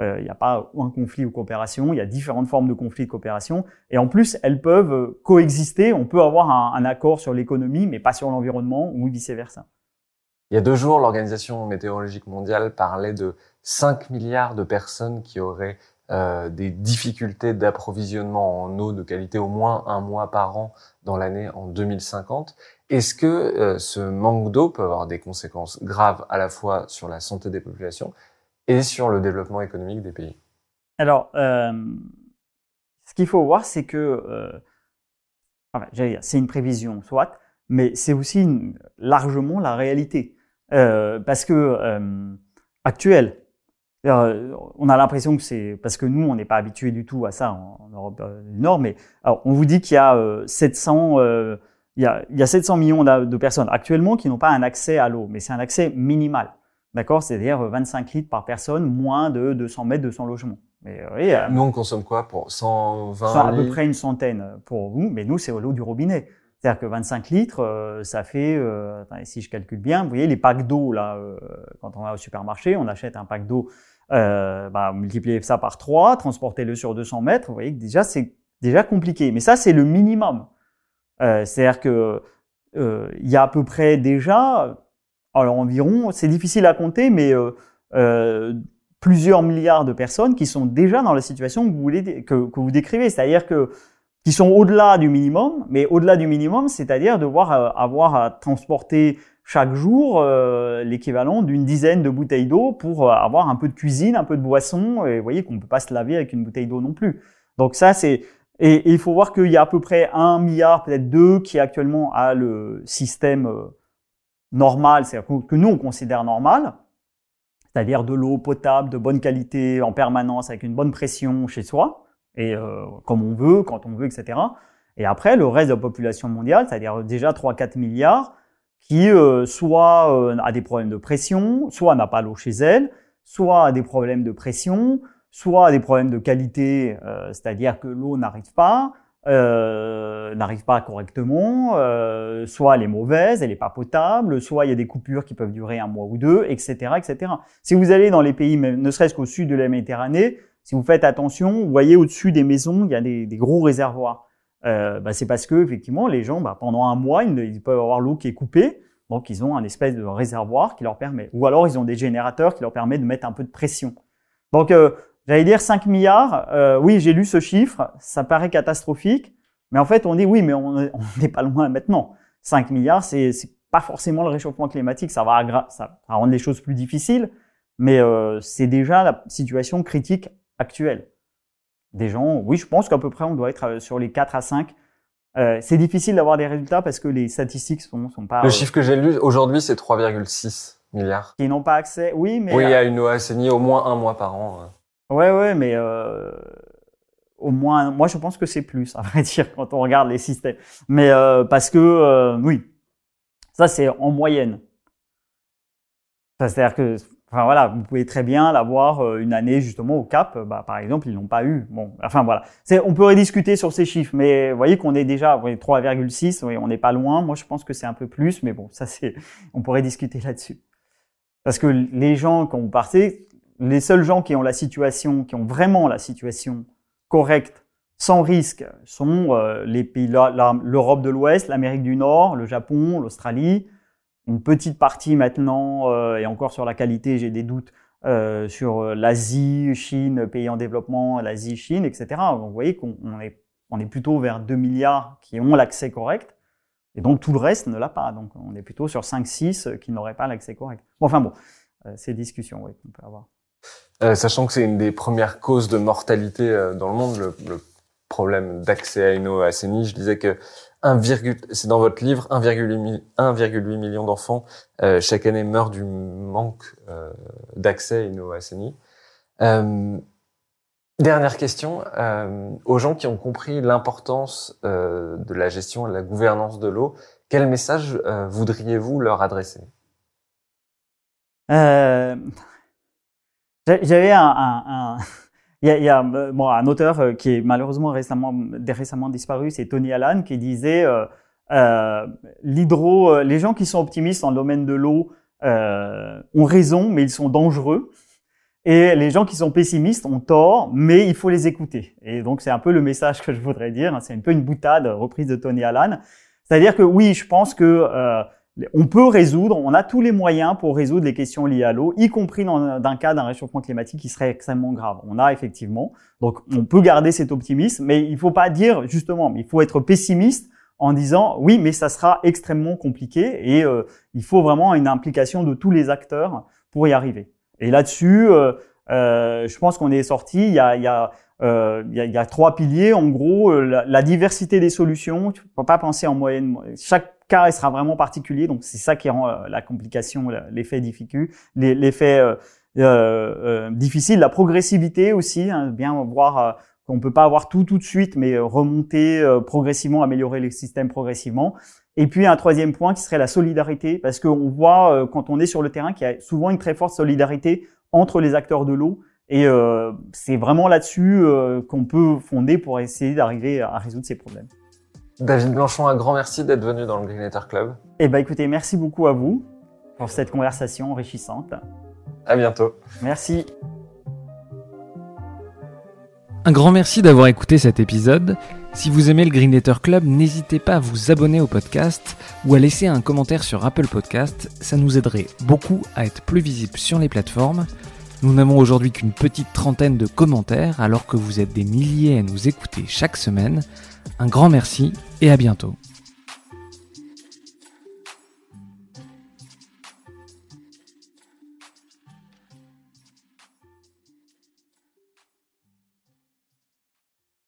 Il n'y a pas un conflit ou coopération, il y a différentes formes de conflit et de coopération. Et en plus, elles peuvent euh, coexister. On peut avoir un, accord sur l'économie, mais pas sur l'environnement ou vice-versa. Il y a deux jours, l'Organisation météorologique mondiale parlait de 5 milliards de personnes qui auraient euh, des difficultés d'approvisionnement en eau de qualité au moins un mois par an dans l'année en 2050. Est-ce que euh, ce manque d'eau peut avoir des conséquences graves à la fois sur la santé des populations et sur le développement économique des pays Alors, euh, ce qu'il faut voir, c'est que, euh, enfin, c'est une prévision, soit, mais c'est aussi largement la réalité. Euh, parce que euh, actuelle, on a l'impression que c'est parce que nous, on n'est pas habitué du tout à ça en, Europe du Nord, mais alors, on vous dit qu'il y a 700, il y a, il y a 700 millions de personnes actuellement qui n'ont pas un accès à l'eau, mais c'est un accès minimal. D'accord C'est-à-dire 25 litres par personne, moins de 200 mètres, 200 logements. Mais, oui, euh, nous, on consomme quoi pour 120 litres À peu près une centaine pour vous, mais nous, c'est l'eau du robinet. C'est-à-dire que 25 litres, euh, ça fait, euh, attendez, si je calcule bien, vous voyez les packs d'eau, là, euh, quand on va au supermarché, on achète un pack d'eau, euh, bah, multipliez ça par 3, transportez-le sur 200 mètres, vous voyez que déjà, c'est déjà compliqué. Mais ça, c'est le minimum. C'est-à-dire que il y a à peu près déjà alors environ, c'est difficile à compter, mais euh, euh, plusieurs milliards de personnes qui sont déjà dans la situation que vous, voulez, que, vous décrivez, c'est-à-dire que qui sont au-delà du minimum, mais au-delà du minimum, c'est-à-dire devoir euh, avoir à transporter chaque jour euh, l'équivalent d'une dizaine de bouteilles d'eau pour avoir un peu de cuisine, un peu de boisson, et vous voyez qu'on ne peut pas se laver avec une bouteille d'eau non plus. Donc ça, c'est Et, il faut voir qu'il y a à peu près un milliard, peut-être deux, qui actuellement a le système euh, normal, c'est-à-dire que nous on considère normal, c'est-à-dire de l'eau potable, de bonne qualité, en permanence, avec une bonne pression chez soi, et euh, comme on veut, quand on veut, etc. Et après, le reste de la population mondiale, c'est-à-dire déjà 3-4 milliards, qui euh, soit a des problèmes de pression, soit n'a pas l'eau chez elle, soit a des problèmes de pression, soit des problèmes de qualité, euh, c'est-à-dire que l'eau n'arrive pas, euh, n'arrive pas correctement, euh, soit elle est mauvaise, elle n'est pas potable, soit il y a des coupures qui peuvent durer un mois ou deux, etc., etc. Si vous allez dans les pays, ne serait-ce qu'au sud de la Méditerranée, si vous faites attention, vous voyez au-dessus des maisons, il y a des, gros réservoirs. Euh, bah, c'est parce que effectivement, les gens, bah, pendant un mois, ils, ils peuvent avoir l'eau qui est coupée, donc ils ont un espèce de réservoir qui leur permet, ou alors ils ont des générateurs qui leur permettent de mettre un peu de pression. Donc euh, J'allais dire 5 milliards. Euh, oui, j'ai lu ce chiffre. Ça paraît catastrophique. Mais en fait, on dit oui, mais on n'est pas loin maintenant. 5 milliards, c'est pas forcément le réchauffement climatique. Ça va, ça va rendre les choses plus difficiles. Mais euh, c'est déjà la situation critique actuelle. Des gens, oui, je pense qu'à peu près, on doit être euh, sur les 4 à 5. Euh, c'est difficile d'avoir des résultats parce que les statistiques sont, sont pas... Le chiffre que j'ai lu aujourd'hui, c'est 3,6 milliards. Qui n'ont pas accès, oui, mais... Oui, a une assainie au moins un mois par an. Ouais, ouais, mais euh, au moins, moi je pense que c'est plus, à vrai dire, quand on regarde les systèmes. Mais euh, parce que, euh, oui, ça c'est en moyenne. C'est-à-dire que, enfin voilà, vous pouvez très bien l'avoir une année justement au Cap, bah, par exemple, ils l'ont pas eu. Bon, enfin voilà, on peut rediscuter sur ces chiffres, mais vous voyez qu'on est déjà 3,6, oui, on n'est pas loin. Moi je pense que c'est un peu plus, mais bon, ça c'est, on pourrait discuter là-dessus. Parce que les gens, quand vous partez, les seuls gens qui ont la situation, qui ont vraiment la situation correcte, sans risque, sont euh, les pays, l'Europe de l'Ouest, l'Amérique du Nord, le Japon, l'Australie, une petite partie maintenant, euh, et encore sur la qualité, j'ai des doutes, euh, sur l'Asie, Chine, pays en développement, l'Asie, Chine, etc. Vous voyez qu'on est, plutôt vers 2 milliards qui ont l'accès correct, et donc tout le reste ne l'a pas. Donc on est plutôt sur 5-6 qui n'auraient pas l'accès correct. Bon, enfin bon, c'est discussions oui, qu'on peut avoir. Euh, sachant que c'est une des premières causes de mortalité euh, dans le monde, le, problème d'accès à une eau assainie. Je disais que 1, c'est dans votre livre, 1,8 million d'enfants euh, chaque année meurent du manque d'accès à une eau assainie. Dernière question, aux gens qui ont compris l'importance de la gestion et de la gouvernance de l'eau, quel message voudriez-vous leur adresser? J'avais un, un, un, il y a, y a bon, un auteur euh, qui est malheureusement récemment, récemment disparu, c'est Tony Allen, qui disait euh, euh, l'hydro, euh, les gens qui sont optimistes dans le domaine de l'eau euh, ont raison, mais ils sont dangereux. Et les gens qui sont pessimistes ont tort, mais il faut les écouter. Et donc c'est un peu le message que je voudrais dire. C'est un peu une boutade reprise de Tony Allen. C'est-à-dire que oui, je pense que euh, on peut résoudre, on a tous les moyens pour résoudre les questions liées à l'eau, y compris dans un cas d'un réchauffement climatique qui serait extrêmement grave. On a effectivement, donc on peut garder cet optimisme, mais il faut pas dire justement, il faut être pessimiste en disant oui, mais ça sera extrêmement compliqué et euh, il faut vraiment une implication de tous les acteurs pour y arriver. Et là-dessus, euh, euh, je pense qu'on est sorti. Il y a, il y a il, y a, il y a, trois piliers. En gros, la, la diversité des solutions. Tu peux pas penser en moyenne. Chaque cas sera vraiment particulier. Donc c'est ça qui rend euh, la complication, l'effet difficile, l'effet euh, euh, difficile, la progressivité aussi. Hein, bien voir qu'on peut pas avoir tout tout de suite, mais remonter progressivement, améliorer les systèmes progressivement. Et puis un troisième point qui serait la solidarité, parce qu'on voit quand on est sur le terrain qu'il y a souvent une très forte solidarité entre les acteurs de l'eau. Et euh, c'est vraiment là-dessus euh, qu'on peut fonder pour essayer d'arriver à résoudre ces problèmes. David Blanchon, un grand merci d'être venu dans le Greenetter Club. Eh ben, écoutez, merci beaucoup à vous pour cette conversation enrichissante. À bientôt. Merci. Un grand merci d'avoir écouté cet épisode. Si vous aimez le Greenletter Club, n'hésitez pas à vous abonner au podcast ou à laisser un commentaire sur Apple Podcast. Ça nous aiderait beaucoup à être plus visible sur les plateformes. Nous n'avons aujourd'hui qu'une petite trentaine de commentaires alors que vous êtes des milliers à nous écouter chaque semaine. Un grand merci et à bientôt.